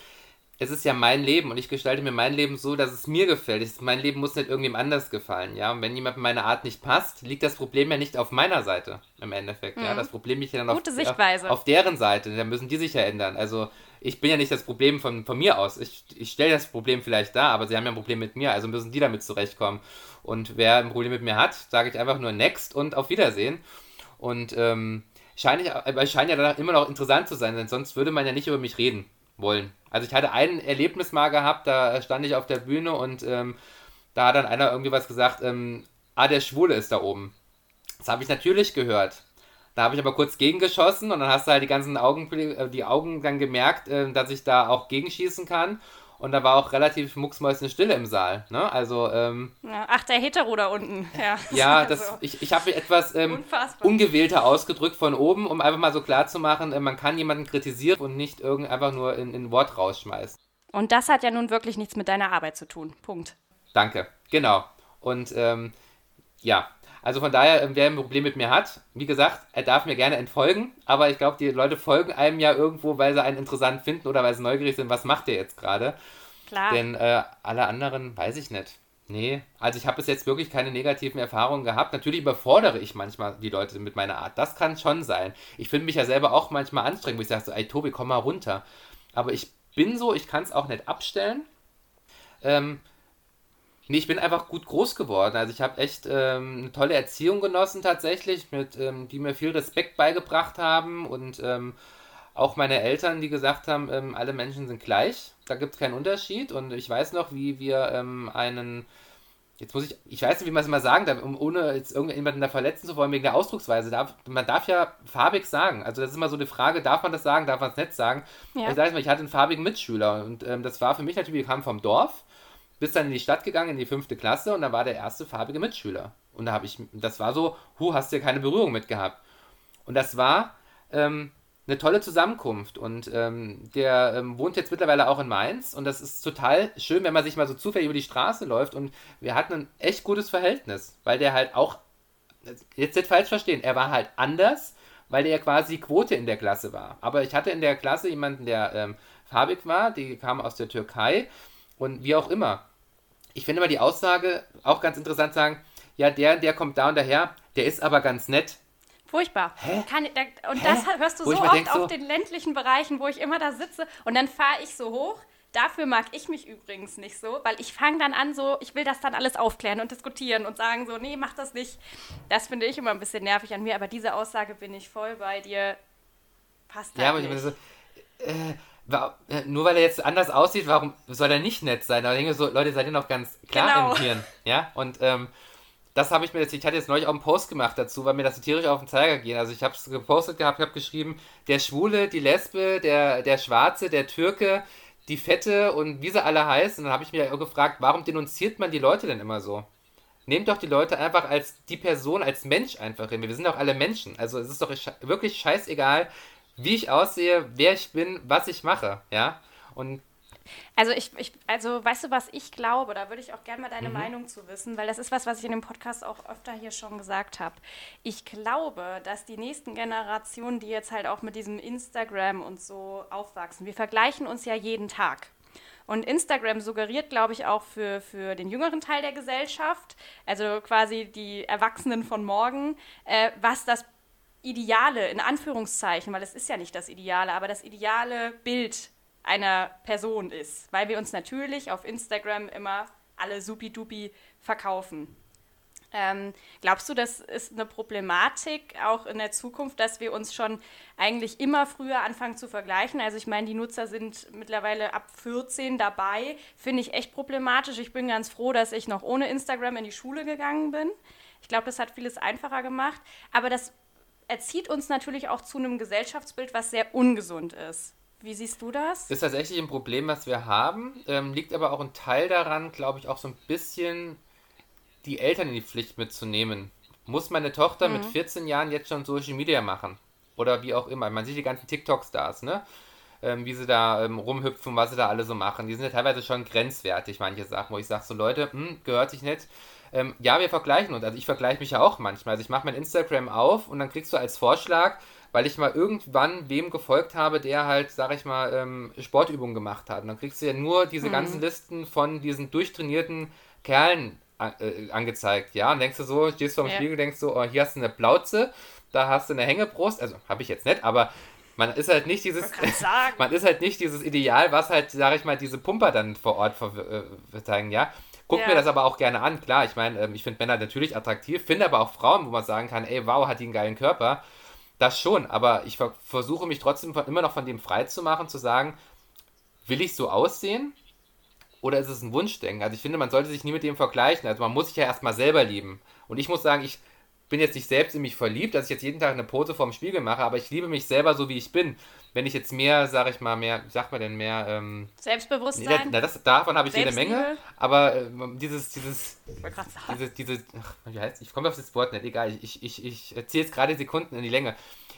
es ist ja mein Leben und ich gestalte mir mein Leben so, dass es mir gefällt. Ich, mein Leben muss nicht irgendjemand anders gefallen, ja. Und wenn jemand meine Art nicht passt, liegt das Problem ja nicht auf meiner Seite im Endeffekt, mhm. ja. Das Problem liegt ja dann auf, Sichtweise. auf deren Seite. Da müssen die sich ja ändern. Also ich bin ja nicht das Problem von, von mir aus. Ich, ich stelle das Problem vielleicht dar, aber sie haben ja ein Problem mit mir, also müssen die damit zurechtkommen. Und wer ein Problem mit mir hat, sage ich einfach nur Next und auf Wiedersehen. Und ähm, aber ich scheine ja danach immer noch interessant zu sein, denn sonst würde man ja nicht über mich reden wollen. Also ich hatte ein Erlebnis mal gehabt, da stand ich auf der Bühne und ähm, da hat dann einer irgendwie was gesagt, ähm, ah, der Schwule ist da oben. Das habe ich natürlich gehört. Da habe ich aber kurz gegengeschossen und dann hast du halt die ganzen Augen, äh, die Augen dann gemerkt, äh, dass ich da auch gegenschießen kann. Und da war auch relativ mucksmäuschenstille im Saal. Ne? Also, ähm, ach, der Hetero da unten. Ja, ja [laughs] das, also. ich, ich habe etwas ähm, ungewählter ausgedrückt von oben, um einfach mal so klar zu machen, äh, man kann jemanden kritisieren und nicht irgend einfach nur in, in ein Wort rausschmeißen. Und das hat ja nun wirklich nichts mit deiner Arbeit zu tun. Punkt. Danke, genau. Und ähm, ja, Also von daher, ähm, wer ein Problem mit mir hat, wie gesagt, er darf mir gerne entfolgen, aber ich glaube, die Leute folgen einem ja irgendwo, weil sie einen interessant finden oder weil sie neugierig sind, was macht der jetzt gerade. Klar. Denn äh, alle anderen weiß ich nicht. Nee, also ich habe bis jetzt wirklich keine negativen Erfahrungen gehabt. Natürlich überfordere ich manchmal die Leute mit meiner Art. Das kann schon sein. Ich finde mich ja selber auch manchmal anstrengend, wo ich sage so, ey Tobi, komm mal runter. Aber ich bin so, ich kann es auch nicht abstellen. Ähm, nee, ich bin einfach gut groß geworden. Also ich habe echt ähm, eine tolle Erziehung genossen tatsächlich, mit, ähm, die mir viel Respekt beigebracht haben und ähm, auch meine Eltern, die gesagt haben, ähm, alle Menschen sind gleich, da gibt es keinen Unterschied. Und ich weiß noch, wie wir ähm, einen, jetzt muss ich, ich weiß nicht, wie man es immer sagen darf, um, ohne jetzt irgendjemanden da verletzen zu wollen, wegen der Ausdrucksweise. Darf, man darf ja farbig sagen. Also das ist immer so die Frage, darf man das sagen, darf man es nicht sagen? Ja. Ich sage mal, ich hatte einen farbigen Mitschüler und ähm, das war für mich natürlich, wir kamen vom Dorf, bis dann in die Stadt gegangen, in die fünfte Klasse und da war der erste farbige Mitschüler. Und da habe ich, das war so, hu, hast du ja keine Berührung mit gehabt. Und das war, ähm, eine tolle Zusammenkunft und ähm, der ähm, wohnt jetzt mittlerweile auch in Mainz und das ist total schön, wenn man sich mal so zufällig über die Straße läuft und wir hatten ein echt gutes Verhältnis, weil der halt auch, jetzt nicht falsch verstehen, er war halt anders, weil er quasi Quote in der Klasse war. Aber ich hatte in der Klasse jemanden, der ähm, farbig war, die kam aus der Türkei und wie auch immer. Ich finde immer die Aussage auch ganz interessant sagen, ja, der, der kommt da und daher, der ist aber ganz nett. Furchtbar. Kann, da, und Hä? das hörst du wo so oft auf den ländlichen Bereichen, wo ich immer da sitze und dann fahre ich so hoch. Dafür mag ich mich übrigens nicht so, weil ich fange dann an, so, ich will das dann alles aufklären und diskutieren und sagen so, nee, mach das nicht. Das finde ich immer ein bisschen nervig an mir, aber diese Aussage bin ich voll bei dir. Passt ja, aber nicht. ich so, äh, nur weil er jetzt anders aussieht, warum soll er nicht nett sein? Aber ich denke so, Leute, seid ihr noch ganz klar genau. im Hirn, ja? Und ähm, das habe ich mir jetzt, ich hatte jetzt neulich auch einen Post gemacht dazu, weil mir das so tierisch auf den Zeiger ging. Also ich habe es gepostet gehabt, habe geschrieben, der Schwule, die Lesbe, der, der Schwarze, der Türke, die Fette und wie sie alle heißen. Und dann habe ich mir gefragt, warum denunziert man die Leute denn immer so? Nehmt doch die Leute einfach als die Person, als Mensch einfach hin. Wir sind doch alle Menschen. Also es ist doch wirklich scheißegal, wie ich aussehe, wer ich bin, was ich mache, ja. Und also ich, ich, also weißt du, was ich glaube? Da würde ich auch gerne mal deine mhm. Meinung zu wissen, weil das ist was, was ich in dem Podcast auch öfter hier schon gesagt habe. Ich glaube, dass die nächsten Generationen, die jetzt halt auch mit diesem Instagram und so aufwachsen, wir vergleichen uns ja jeden Tag. Und Instagram suggeriert, glaube ich, auch für, für den jüngeren Teil der Gesellschaft, also quasi die Erwachsenen von morgen, äh, was das Ideale, in Anführungszeichen, weil es ist ja nicht das Ideale, aber das ideale Bild einer Person ist, weil wir uns natürlich auf Instagram immer alle supi-dupi verkaufen. Ähm, glaubst du, das ist eine Problematik auch in der Zukunft, dass wir uns schon eigentlich immer früher anfangen zu vergleichen? Also ich meine, die Nutzer sind mittlerweile ab 14 dabei, finde ich echt problematisch. Ich bin ganz froh, dass ich noch ohne Instagram in die Schule gegangen bin. Ich glaube, das hat vieles einfacher gemacht, aber das erzieht uns natürlich auch zu einem Gesellschaftsbild, was sehr ungesund ist. Wie siehst du das? Ist tatsächlich ein Problem, was wir haben. Ähm, liegt aber auch ein Teil daran, glaube ich, auch so ein bisschen die Eltern in die Pflicht mitzunehmen. Muss meine Tochter mhm. mit 14 Jahren jetzt schon Social Media machen? Oder wie auch immer. Man sieht die ganzen TikTok-Stars, ne? Ähm, wie sie da ähm, rumhüpfen, was sie da alle so machen. Die sind ja teilweise schon grenzwertig, manche Sachen, wo ich sage, so Leute, hm, gehört sich nicht. Ähm, ja, wir vergleichen uns. Also ich vergleiche mich ja auch manchmal. Also ich mache mein Instagram auf und dann kriegst du als Vorschlag, weil ich mal irgendwann wem gefolgt habe, der halt, sag ich mal, ähm, Sportübungen gemacht hat. Und dann kriegst du ja nur diese mhm. ganzen Listen von diesen durchtrainierten Kerlen äh, angezeigt, ja, und denkst du so, stehst du am ja. Spiegel, denkst du, oh, hier hast du eine Plauze, da hast du eine Hängebrust, also habe ich jetzt nicht, aber man ist halt nicht dieses, [laughs] man ist halt nicht dieses Ideal, was halt, sag ich mal, diese Pumper dann vor Ort äh, zeigen, ja. Guck ja. mir das aber auch gerne an, klar, ich meine, ähm, ich finde Männer natürlich attraktiv, finde aber auch Frauen, wo man sagen kann, ey, wow, hat die einen geilen Körper. Das schon, aber ich versuche mich trotzdem von, immer noch von dem frei zu machen, zu sagen, will ich so aussehen? Oder ist es ein Wunschdenken? Also ich finde, man sollte sich nie mit dem vergleichen. Also man muss sich ja erstmal selber lieben. Und ich muss sagen, ich bin jetzt nicht selbst in mich verliebt, dass ich jetzt jeden Tag eine Pose vorm Spiegel mache, aber ich liebe mich selber so, wie ich bin. Wenn ich jetzt mehr, sag ich mal, mehr, wie sagt man denn, mehr... Ähm, Selbstbewusstsein? Na, das, davon habe ich jede Menge, aber äh, dieses, dieses, diese, diese, ach, wie heißt ich komme auf das Wort nicht, egal, ich, ich, ich ziehe jetzt gerade Sekunden in die Länge.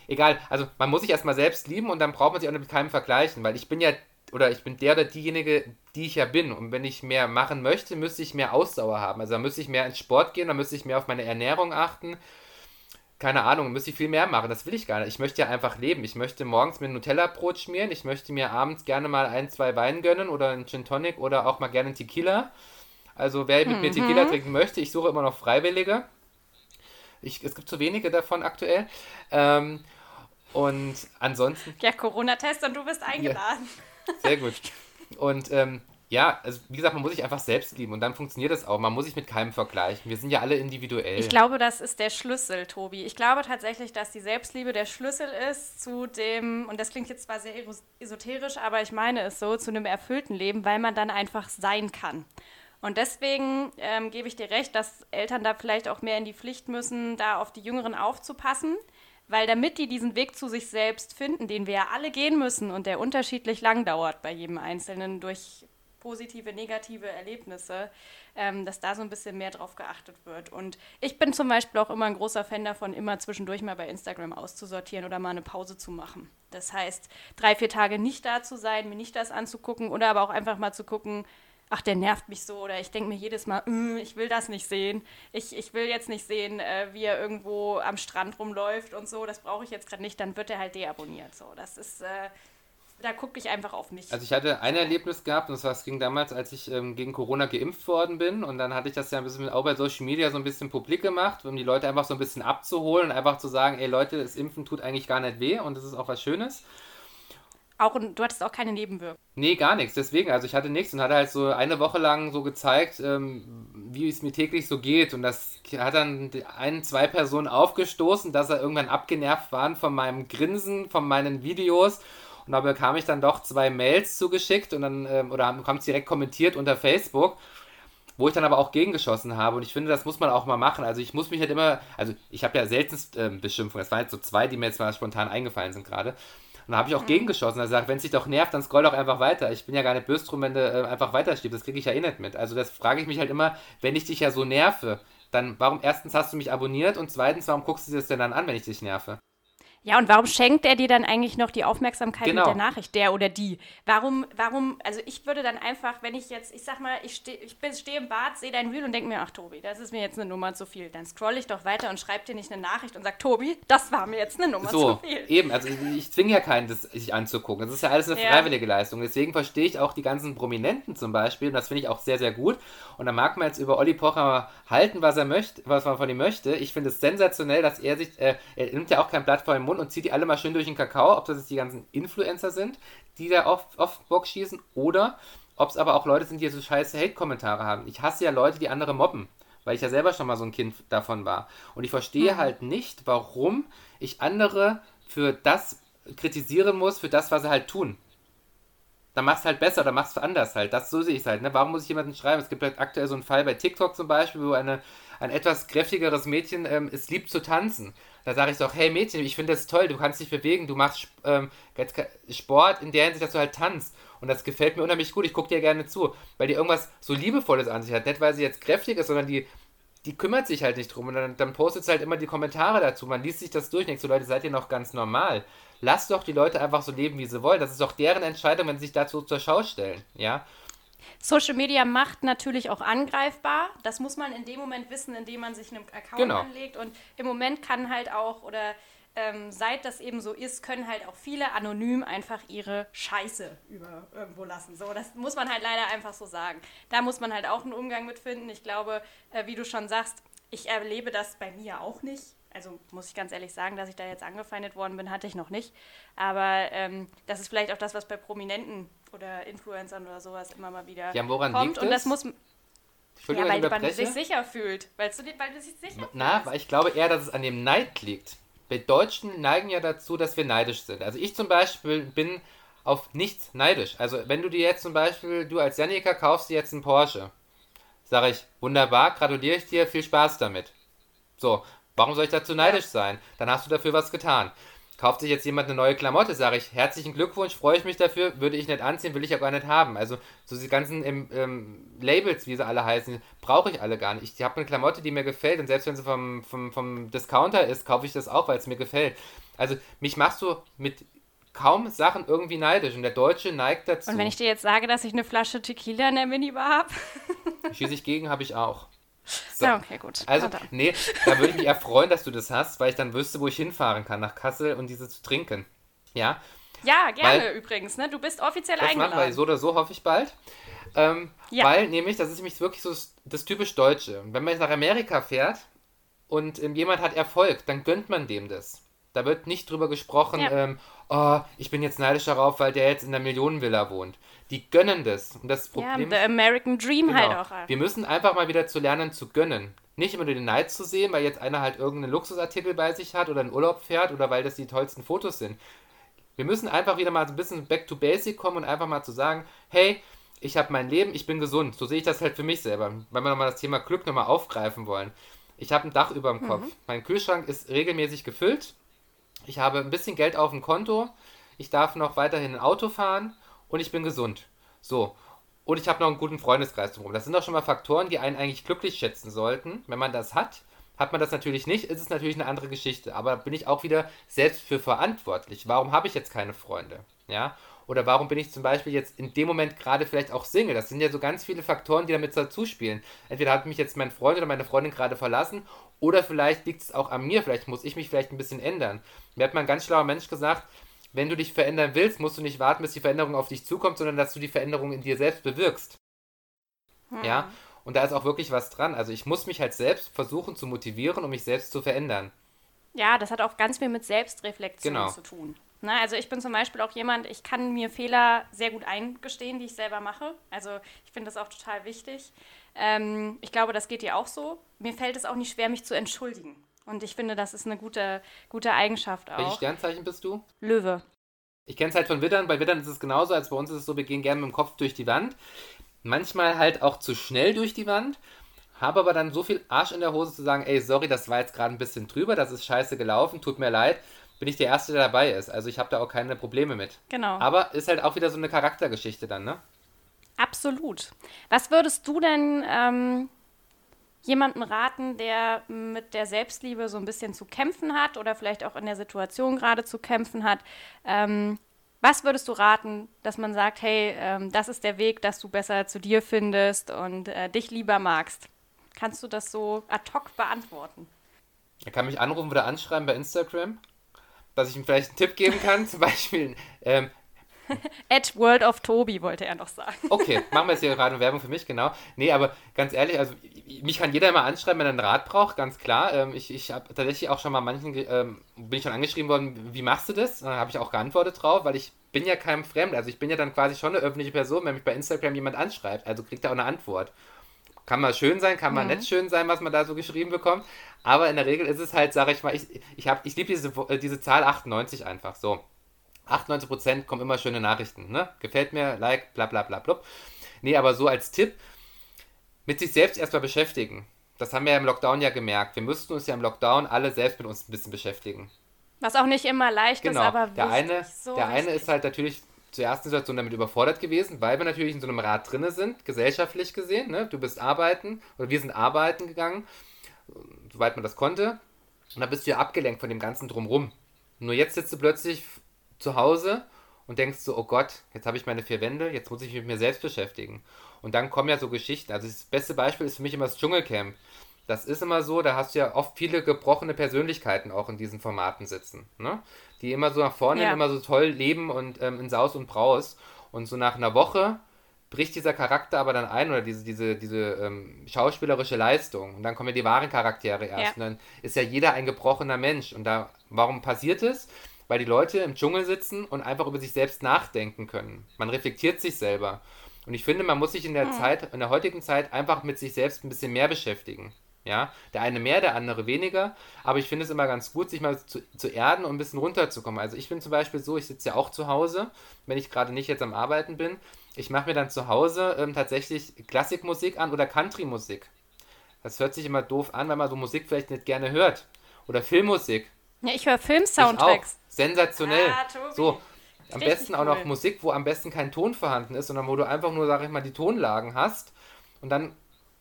Egal, also man muss sich erstmal selbst lieben und dann braucht man sich auch nicht mit keinem vergleichen, weil ich bin ja oder ich bin der oder diejenige, die ich ja bin. Und wenn ich mehr machen möchte, müsste ich mehr Ausdauer haben. Also da müsste ich mehr ins Sport gehen, da müsste ich mehr auf meine Ernährung achten. Keine Ahnung, müsste ich viel mehr machen. Das will ich gar nicht. Ich möchte ja einfach leben. Ich möchte morgens mir ein Nutella-Brot schmieren. Ich möchte mir abends gerne mal ein, zwei Wein gönnen oder einen Gin Tonic oder auch mal gerne einen Tequila. Also wer mit mhm. mir Tequila trinken möchte, ich suche immer noch Freiwillige. Ich, es gibt zu wenige davon aktuell. Ähm, und ansonsten. Ja, Corona-Test und du bist eingeladen. Ja, sehr gut. Und ähm, ja, also wie gesagt, man muss sich einfach selbst lieben und dann funktioniert das auch. Man muss sich mit keinem vergleichen. Wir sind ja alle individuell. Ich glaube, das ist der Schlüssel, Tobi. Ich glaube tatsächlich, dass die Selbstliebe der Schlüssel ist zu dem, und das klingt jetzt zwar sehr esoterisch, aber ich meine es so, zu einem erfüllten Leben, weil man dann einfach sein kann. Und deswegen ähm, gebe ich dir recht, dass Eltern da vielleicht auch mehr in die Pflicht müssen, da auf die Jüngeren aufzupassen. Weil damit die diesen Weg zu sich selbst finden, den wir ja alle gehen müssen und der unterschiedlich lang dauert bei jedem Einzelnen durch positive, negative Erlebnisse, ähm, dass da so ein bisschen mehr drauf geachtet wird. Und ich bin zum Beispiel auch immer ein großer Fan davon, immer zwischendurch mal bei Instagram auszusortieren oder mal eine Pause zu machen. Das heißt, drei, vier Tage nicht da zu sein, mir nicht das anzugucken oder aber auch einfach mal zu gucken, ach, der nervt mich so oder ich denke mir jedes Mal, mm, ich will das nicht sehen. Ich, ich will jetzt nicht sehen, äh, wie er irgendwo am Strand rumläuft und so. Das brauche ich jetzt gerade nicht. Dann wird er halt deabonniert. So, das ist, äh, da gucke ich einfach auf mich. Also ich hatte ein Erlebnis gehabt, und das ging damals, als ich ähm, gegen Corona geimpft worden bin. Und dann hatte ich das ja ein bisschen auch bei Social Media so ein bisschen publik gemacht, um die Leute einfach so ein bisschen abzuholen und einfach zu sagen, ey Leute, das Impfen tut eigentlich gar nicht weh und das ist auch was Schönes. Auch, du hattest auch keine Nebenwirkungen? Nee, gar nichts. Deswegen, also ich hatte nichts und hatte halt so eine Woche lang so gezeigt, ähm, wie es mir täglich so geht. Und das hat dann ein, zwei Personen aufgestoßen, dass er irgendwann abgenervt waren von meinem Grinsen, von meinen Videos. Und da bekam ich dann doch zwei Mails zugeschickt und dann, ähm, oder haben es direkt kommentiert unter Facebook wo ich dann aber auch gegengeschossen habe. Und ich finde, das muss man auch mal machen. Also ich muss mich halt immer, also ich habe ja seltenst äh, Beschimpfungen. Es waren jetzt so zwei, die mir jetzt mal spontan eingefallen sind gerade. Und da habe ich auch mhm. gegengeschossen. Er sagt, wenn es dich doch nervt, dann scroll doch einfach weiter. Ich bin ja gar nicht böse drum, wenn du äh, einfach weiterschiebst. Das kriege ich ja eh nicht mit. Also das frage ich mich halt immer, wenn ich dich ja so nerve, dann warum erstens hast du mich abonniert und zweitens, warum guckst du dir das denn dann an, wenn ich dich nerve? Ja, und warum schenkt er dir dann eigentlich noch die Aufmerksamkeit genau. mit der Nachricht, der oder die? Warum, warum, also ich würde dann einfach, wenn ich jetzt, ich sag mal, ich stehe ich steh im Bad, sehe dein Reel und denke mir, ach Tobi, das ist mir jetzt eine Nummer zu viel. Dann scroll ich doch weiter und schreibe dir nicht eine Nachricht und sag, Tobi, das war mir jetzt eine Nummer so, zu viel. Eben, also ich zwinge ja keinen, das sich anzugucken. Das ist ja alles eine freiwillige ja. Leistung. Deswegen verstehe ich auch die ganzen Prominenten zum Beispiel, und das finde ich auch sehr, sehr gut. Und da mag man jetzt über Olli Pocher halten, was er möchte, was man von ihm möchte. Ich finde es sensationell, dass er sich, äh, er nimmt ja auch kein Blatt vor den Mund und zieht die alle mal schön durch den Kakao, ob das jetzt die ganzen Influencer sind, die da auf, auf Bock schießen, oder ob es aber auch Leute sind, die so scheiße Hate-Kommentare haben. Ich hasse ja Leute, die andere mobben, weil ich ja selber schon mal so ein Kind davon war. Und ich verstehe mhm. halt nicht, warum ich andere für das kritisieren muss, für das, was sie halt tun. Dann machst du halt besser oder machst du anders halt. Das so sehe ich es halt. Ne? Warum muss ich jemanden schreiben? Es gibt halt aktuell so einen Fall bei TikTok zum Beispiel, wo eine, ein etwas kräftigeres Mädchen ähm, es liebt zu tanzen. Da sage ich doch, hey Mädchen, ich finde das toll, du kannst dich bewegen, du machst ähm, Sport in der Hinsicht, dass du halt tanzt. Und das gefällt mir unheimlich gut, ich gucke dir gerne zu, weil die irgendwas so Liebevolles an sich hat. Nicht, weil sie jetzt kräftig ist, sondern die, die kümmert sich halt nicht drum. Und dann, dann postet sie halt immer die Kommentare dazu. Man liest sich das durch, denkt so, Leute, seid ihr noch ganz normal. Lasst doch die Leute einfach so leben, wie sie wollen. Das ist doch deren Entscheidung, wenn sie sich dazu zur Schau stellen. Ja. Social Media macht natürlich auch angreifbar. Das muss man in dem Moment wissen, in dem man sich einen Account genau. anlegt. Und im Moment kann halt auch, oder ähm, seit das eben so ist, können halt auch viele anonym einfach ihre Scheiße über irgendwo lassen. So, das muss man halt leider einfach so sagen. Da muss man halt auch einen Umgang mit finden. Ich glaube, äh, wie du schon sagst, ich erlebe das bei mir auch nicht also muss ich ganz ehrlich sagen, dass ich da jetzt angefeindet worden bin, hatte ich noch nicht. Aber ähm, das ist vielleicht auch das, was bei Prominenten oder Influencern oder sowas immer mal wieder ja, woran kommt. Liegt und das muss. Ja, weil man sich sicher fühlt. Weil du, weil du sich sicher Na, weil ich glaube eher, dass es an dem Neid liegt. Wir Deutschen neigen ja dazu, dass wir neidisch sind. Also ich zum Beispiel bin auf nichts neidisch. Also wenn du dir jetzt zum Beispiel, du als Janika kaufst dir jetzt einen Porsche, sage ich, wunderbar, gratuliere ich dir, viel Spaß damit. So, Warum soll ich dazu neidisch sein? Dann hast du dafür was getan. Kauft sich jetzt jemand eine neue Klamotte, sage ich, herzlichen Glückwunsch, freue ich mich dafür, würde ich nicht anziehen, will ich ja gar nicht haben. Also so diese ganzen ähm, ähm, Labels, wie sie alle heißen, brauche ich alle gar nicht. Ich habe eine Klamotte, die mir gefällt und selbst wenn sie vom, vom, vom Discounter ist, kaufe ich das auch, weil es mir gefällt. Also mich machst du mit kaum Sachen irgendwie neidisch und der Deutsche neigt dazu. Und wenn ich dir jetzt sage, dass ich eine Flasche Tequila in der Minibar habe? Schieße ich gegen, habe ich auch. So. Ja, okay, gut. Also, nee, da würde ich mich eher freuen, dass du das hast, weil ich dann wüsste, wo ich hinfahren kann, nach Kassel und diese zu trinken. Ja? Ja, gerne weil, übrigens, ne? Du bist offiziell das eingeladen. Machen, weil so oder so hoffe ich bald. Ähm, ja. Weil nämlich, das ist nämlich wirklich so das typisch Deutsche. Wenn man jetzt nach Amerika fährt und ähm, jemand hat Erfolg, dann gönnt man dem das. Da wird nicht drüber gesprochen, ja. ähm, oh, ich bin jetzt neidisch darauf, weil der jetzt in der Millionenvilla wohnt. Die gönnen das. Und das Problem ja, the American Dream genau, halt auch. Wir müssen einfach mal wieder zu lernen zu gönnen. Nicht immer nur den Neid zu sehen, weil jetzt einer halt irgendeinen Luxusartikel bei sich hat oder in Urlaub fährt oder weil das die tollsten Fotos sind. Wir müssen einfach wieder mal so ein bisschen back to basic kommen und einfach mal zu sagen, hey, ich habe mein Leben, ich bin gesund. So sehe ich das halt für mich selber. Wenn wir nochmal das Thema Glück nochmal aufgreifen wollen. Ich habe ein Dach über dem Kopf. Mhm. Mein Kühlschrank ist regelmäßig gefüllt. Ich habe ein bisschen Geld auf dem Konto. Ich darf noch weiterhin ein Auto fahren und ich bin gesund. So. Und ich habe noch einen guten Freundeskreis drumherum. Das sind doch schon mal Faktoren, die einen eigentlich glücklich schätzen sollten. Wenn man das hat, hat man das natürlich nicht, ist es natürlich eine andere Geschichte. Aber bin ich auch wieder selbst für verantwortlich. Warum habe ich jetzt keine Freunde? Ja. Oder warum bin ich zum Beispiel jetzt in dem Moment gerade vielleicht auch Single? Das sind ja so ganz viele Faktoren, die damit dazu spielen. Entweder hat mich jetzt mein Freund oder meine Freundin gerade verlassen oder vielleicht liegt es auch an mir, vielleicht muss ich mich vielleicht ein bisschen ändern. Mir hat mal ein ganz schlauer Mensch gesagt, wenn du dich verändern willst, musst du nicht warten, bis die Veränderung auf dich zukommt, sondern dass du die Veränderung in dir selbst bewirkst. Hm. Ja, und da ist auch wirklich was dran. Also ich muss mich halt selbst versuchen zu motivieren, um mich selbst zu verändern. Ja, das hat auch ganz viel mit Selbstreflexion genau. zu tun. Na, ne, also ich bin zum Beispiel auch jemand, ich kann mir Fehler sehr gut eingestehen, die ich selber mache. Also ich finde das auch total wichtig. Ähm, ich glaube, das geht dir auch so. Mir fällt es auch nicht schwer, mich zu entschuldigen. Und ich finde, das ist eine gute, gute Eigenschaft auch. Welches Sternzeichen bist du? Löwe. Ich kenne es halt von Wittern. Bei Wittern ist es genauso, als bei uns ist es so, wir gehen gerne mit dem Kopf durch die Wand. Manchmal halt auch zu schnell durch die Wand. Habe aber dann so viel Arsch in der Hose zu sagen, ey, sorry, das war jetzt gerade ein bisschen drüber, das ist scheiße gelaufen, tut mir leid. Bin ich der Erste, der dabei ist. Also ich habe da auch keine Probleme mit. Genau. Aber ist halt auch wieder so eine Charaktergeschichte dann, ne? Absolut. Was würdest du denn ähm, jemanden raten, der mit der Selbstliebe so ein bisschen zu kämpfen hat oder vielleicht auch in der Situation gerade zu kämpfen hat. Ähm, was würdest du raten, dass man sagt, hey, ähm, das ist der Weg, dass du besser zu dir findest und äh, dich lieber magst? Kannst du das so ad hoc beantworten? Er kann mich anrufen oder anschreiben bei Instagram, dass ich ihm vielleicht einen Tipp geben kann. Zum Beispiel, ähm, At World of Tobi wollte er noch sagen. Okay, machen wir jetzt hier gerade Werbung für mich, genau. Nee, aber ganz ehrlich, also mich kann jeder immer anschreiben, wenn er einen Rat braucht, ganz klar. Ähm, ich ich habe tatsächlich auch schon mal manchen, ähm, bin ich schon angeschrieben worden, wie machst du das? Da habe ich auch geantwortet drauf, weil ich bin ja keinem Fremd. Also ich bin ja dann quasi schon eine öffentliche Person, wenn mich bei Instagram jemand anschreibt. Also kriegt er auch eine Antwort. Kann mal schön sein, kann mal mhm. nicht schön sein, was man da so geschrieben bekommt. Aber in der Regel ist es halt, sage ich mal, ich, ich, ich liebe diese, äh, diese Zahl 98 einfach so. 98% kommen immer schöne Nachrichten. Ne? Gefällt mir, like, bla bla bla bla. Nee, aber so als Tipp, mit sich selbst erstmal beschäftigen. Das haben wir ja im Lockdown ja gemerkt. Wir müssten uns ja im Lockdown alle selbst mit uns ein bisschen beschäftigen. Was auch nicht immer leicht genau. ist, aber der eine, so Der eine ist halt natürlich zur ersten Situation damit überfordert gewesen, weil wir natürlich in so einem Rad drinne sind, gesellschaftlich gesehen. Ne? Du bist arbeiten oder wir sind arbeiten gegangen, soweit man das konnte. Und dann bist du ja abgelenkt von dem ganzen Drumrum. Nur jetzt sitzt du plötzlich zu Hause und denkst so, oh Gott, jetzt habe ich meine vier Wände, jetzt muss ich mich mit mir selbst beschäftigen. Und dann kommen ja so Geschichten. Also das beste Beispiel ist für mich immer das Dschungelcamp. Das ist immer so, da hast du ja oft viele gebrochene Persönlichkeiten auch in diesen Formaten sitzen, ne? Die immer so nach vorne ja. immer so toll leben und ähm, in Saus und Braus. Und so nach einer Woche bricht dieser Charakter aber dann ein oder diese, diese, diese ähm, schauspielerische Leistung. Und dann kommen ja die wahren Charaktere erst. Ja. Und dann ist ja jeder ein gebrochener Mensch. Und da, warum passiert es? weil die Leute im Dschungel sitzen und einfach über sich selbst nachdenken können. Man reflektiert sich selber. Und ich finde, man muss sich in der hm. Zeit, in der heutigen Zeit einfach mit sich selbst ein bisschen mehr beschäftigen. Ja, der eine mehr, der andere weniger. Aber ich finde es immer ganz gut, sich mal zu, zu erden und ein bisschen runterzukommen. Also ich bin zum Beispiel so, ich sitze ja auch zu Hause, wenn ich gerade nicht jetzt am Arbeiten bin. Ich mache mir dann zu Hause ähm, tatsächlich Klassikmusik an oder Country-Musik. Das hört sich immer doof an, weil man so Musik vielleicht nicht gerne hört. Oder Filmmusik. Ja, ich höre Film-Soundtracks. Sensationell. Ah, so, am Richtig besten auch noch Musik, wo am besten kein Ton vorhanden ist, sondern wo du einfach nur, sag ich mal, die Tonlagen hast. Und dann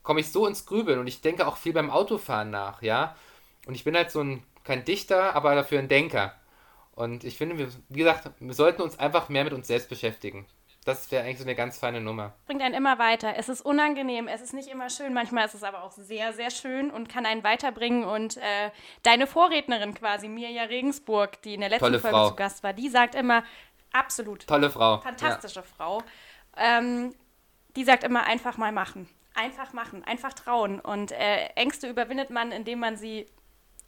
komme ich so ins Grübeln und ich denke auch viel beim Autofahren nach, ja. Und ich bin halt so ein, kein Dichter, aber dafür ein Denker. Und ich finde, wir, wie gesagt, wir sollten uns einfach mehr mit uns selbst beschäftigen. Das wäre eigentlich so eine ganz feine Nummer. Bringt einen immer weiter. Es ist unangenehm, es ist nicht immer schön, manchmal ist es aber auch sehr, sehr schön und kann einen weiterbringen. Und äh, deine Vorrednerin quasi, Mirja Regensburg, die in der letzten Tolle Folge Frau. zu Gast war, die sagt immer, absolut, Tolle Frau. fantastische Frau, ähm, die sagt immer, einfach mal machen. Einfach machen, einfach trauen. Und äh, Ängste überwindet man, indem man sie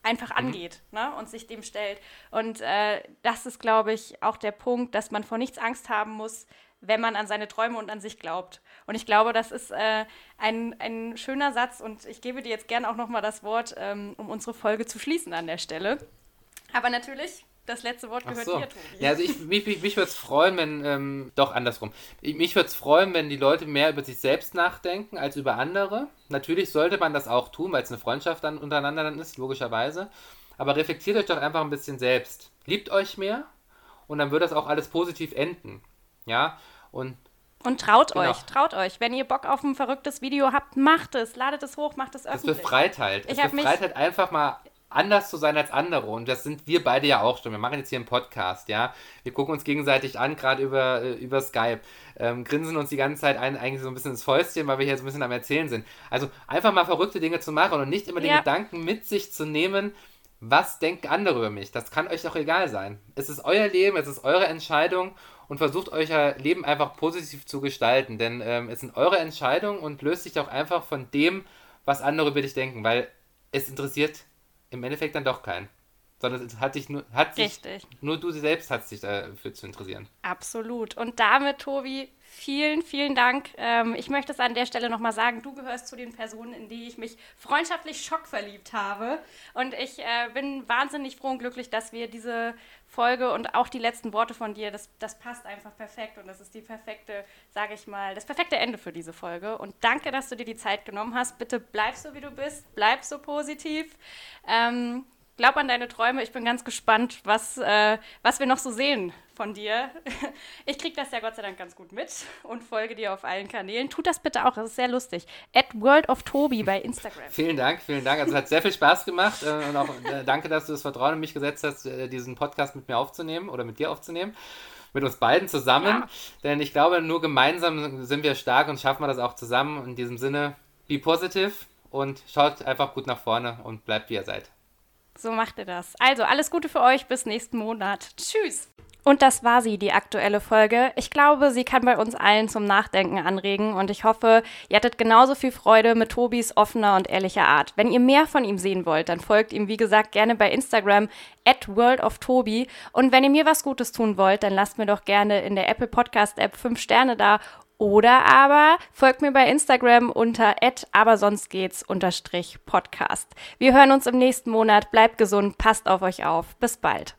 einfach angeht ne? und sich dem stellt. Und äh, das ist, glaube ich, auch der Punkt, dass man vor nichts Angst haben muss, wenn man an seine Träume und an sich glaubt. Und ich glaube, das ist äh, ein, ein schöner Satz und ich gebe dir jetzt gerne auch nochmal das Wort, ähm, um unsere Folge zu schließen an der Stelle. Aber natürlich, das letzte Wort gehört so. dir, Tobi. Ja, also ich, mich, mich, mich würde es freuen, wenn, ähm, doch andersrum. Ich, mich würde es freuen, wenn die Leute mehr über sich selbst nachdenken als über andere. Natürlich sollte man das auch tun, weil es eine Freundschaft dann untereinander dann ist, logischerweise. Aber reflektiert euch doch einfach ein bisschen selbst. Liebt euch mehr und dann wird das auch alles positiv enden. Ja, und Und traut Genau. euch, traut euch. Wenn ihr Bock auf ein verrücktes Video habt, macht es, ladet es hoch, macht es das öffentlich. befreit halt. Ich es befreit halt einfach mal anders zu sein als andere. Und das sind wir beide ja auch schon. Wir machen jetzt hier einen Podcast, ja. Wir gucken uns gegenseitig an, gerade über, äh, über Skype. Ähm, grinsen uns die ganze Zeit ein, eigentlich so ein bisschen ins Fäustchen, weil wir hier so ein bisschen am Erzählen sind. Also einfach mal verrückte Dinge zu machen und nicht immer den Ja. Gedanken mit sich zu nehmen, was denken andere über mich? Das kann euch doch egal sein. Es ist euer Leben, es ist eure Entscheidung und versucht euer Leben einfach positiv zu gestalten, denn ähm, es sind eure Entscheidungen und löst sich auch einfach von dem, was andere über dich denken, weil es interessiert im Endeffekt dann doch keinen. Sondern es hat dich nur, hat sich, Richtig. nur du selbst hat sich dafür zu interessieren. Absolut. Und damit, Tobi, vielen, vielen Dank. Ähm, ich möchte es an der Stelle nochmal sagen, du gehörst zu den Personen, in die ich mich freundschaftlich schockverliebt habe. Und ich äh, bin wahnsinnig froh und glücklich, dass wir diese Folge und auch die letzten Worte von dir, das, das passt einfach perfekt. Und das ist die perfekte, sage ich mal, das perfekte Ende für diese Folge. Und danke, dass du dir die Zeit genommen hast. Bitte bleib so, wie du bist. Bleib so positiv. Ähm, glaub an deine Träume. Ich bin ganz gespannt, was, äh, was wir noch so sehen von dir. [laughs] Ich kriege das ja Gott sei Dank ganz gut mit und folge dir auf allen Kanälen. Tut das bitte auch, das ist sehr lustig. At World of Tobi bei Instagram. Vielen Dank, vielen Dank. Also es hat sehr viel Spaß gemacht äh, und auch äh, danke, dass du das Vertrauen in mich gesetzt hast, äh, diesen Podcast mit mir aufzunehmen oder mit dir aufzunehmen. Mit uns beiden zusammen. Ja. Denn ich glaube, nur gemeinsam sind wir stark und schaffen wir das auch zusammen. In diesem Sinne, be positive und schaut einfach gut nach vorne und bleibt wie ihr seid. So macht ihr das. Also, alles Gute für euch. Bis nächsten Monat. Tschüss. Und das war sie, die aktuelle Folge. Ich glaube, sie kann bei uns allen zum Nachdenken anregen und ich hoffe, ihr hattet genauso viel Freude mit Tobis offener und ehrlicher Art. Wenn ihr mehr von ihm sehen wollt, dann folgt ihm, wie gesagt, gerne bei Instagram at worldoftobi. Und wenn ihr mir was Gutes tun wollt, dann lasst mir doch gerne in der Apple Podcast App 5 Sterne da oder aber folgt mir bei Instagram unter aber sonst geht's Podcast. Wir hören uns im nächsten Monat. Bleibt gesund, passt auf euch auf. Bis bald.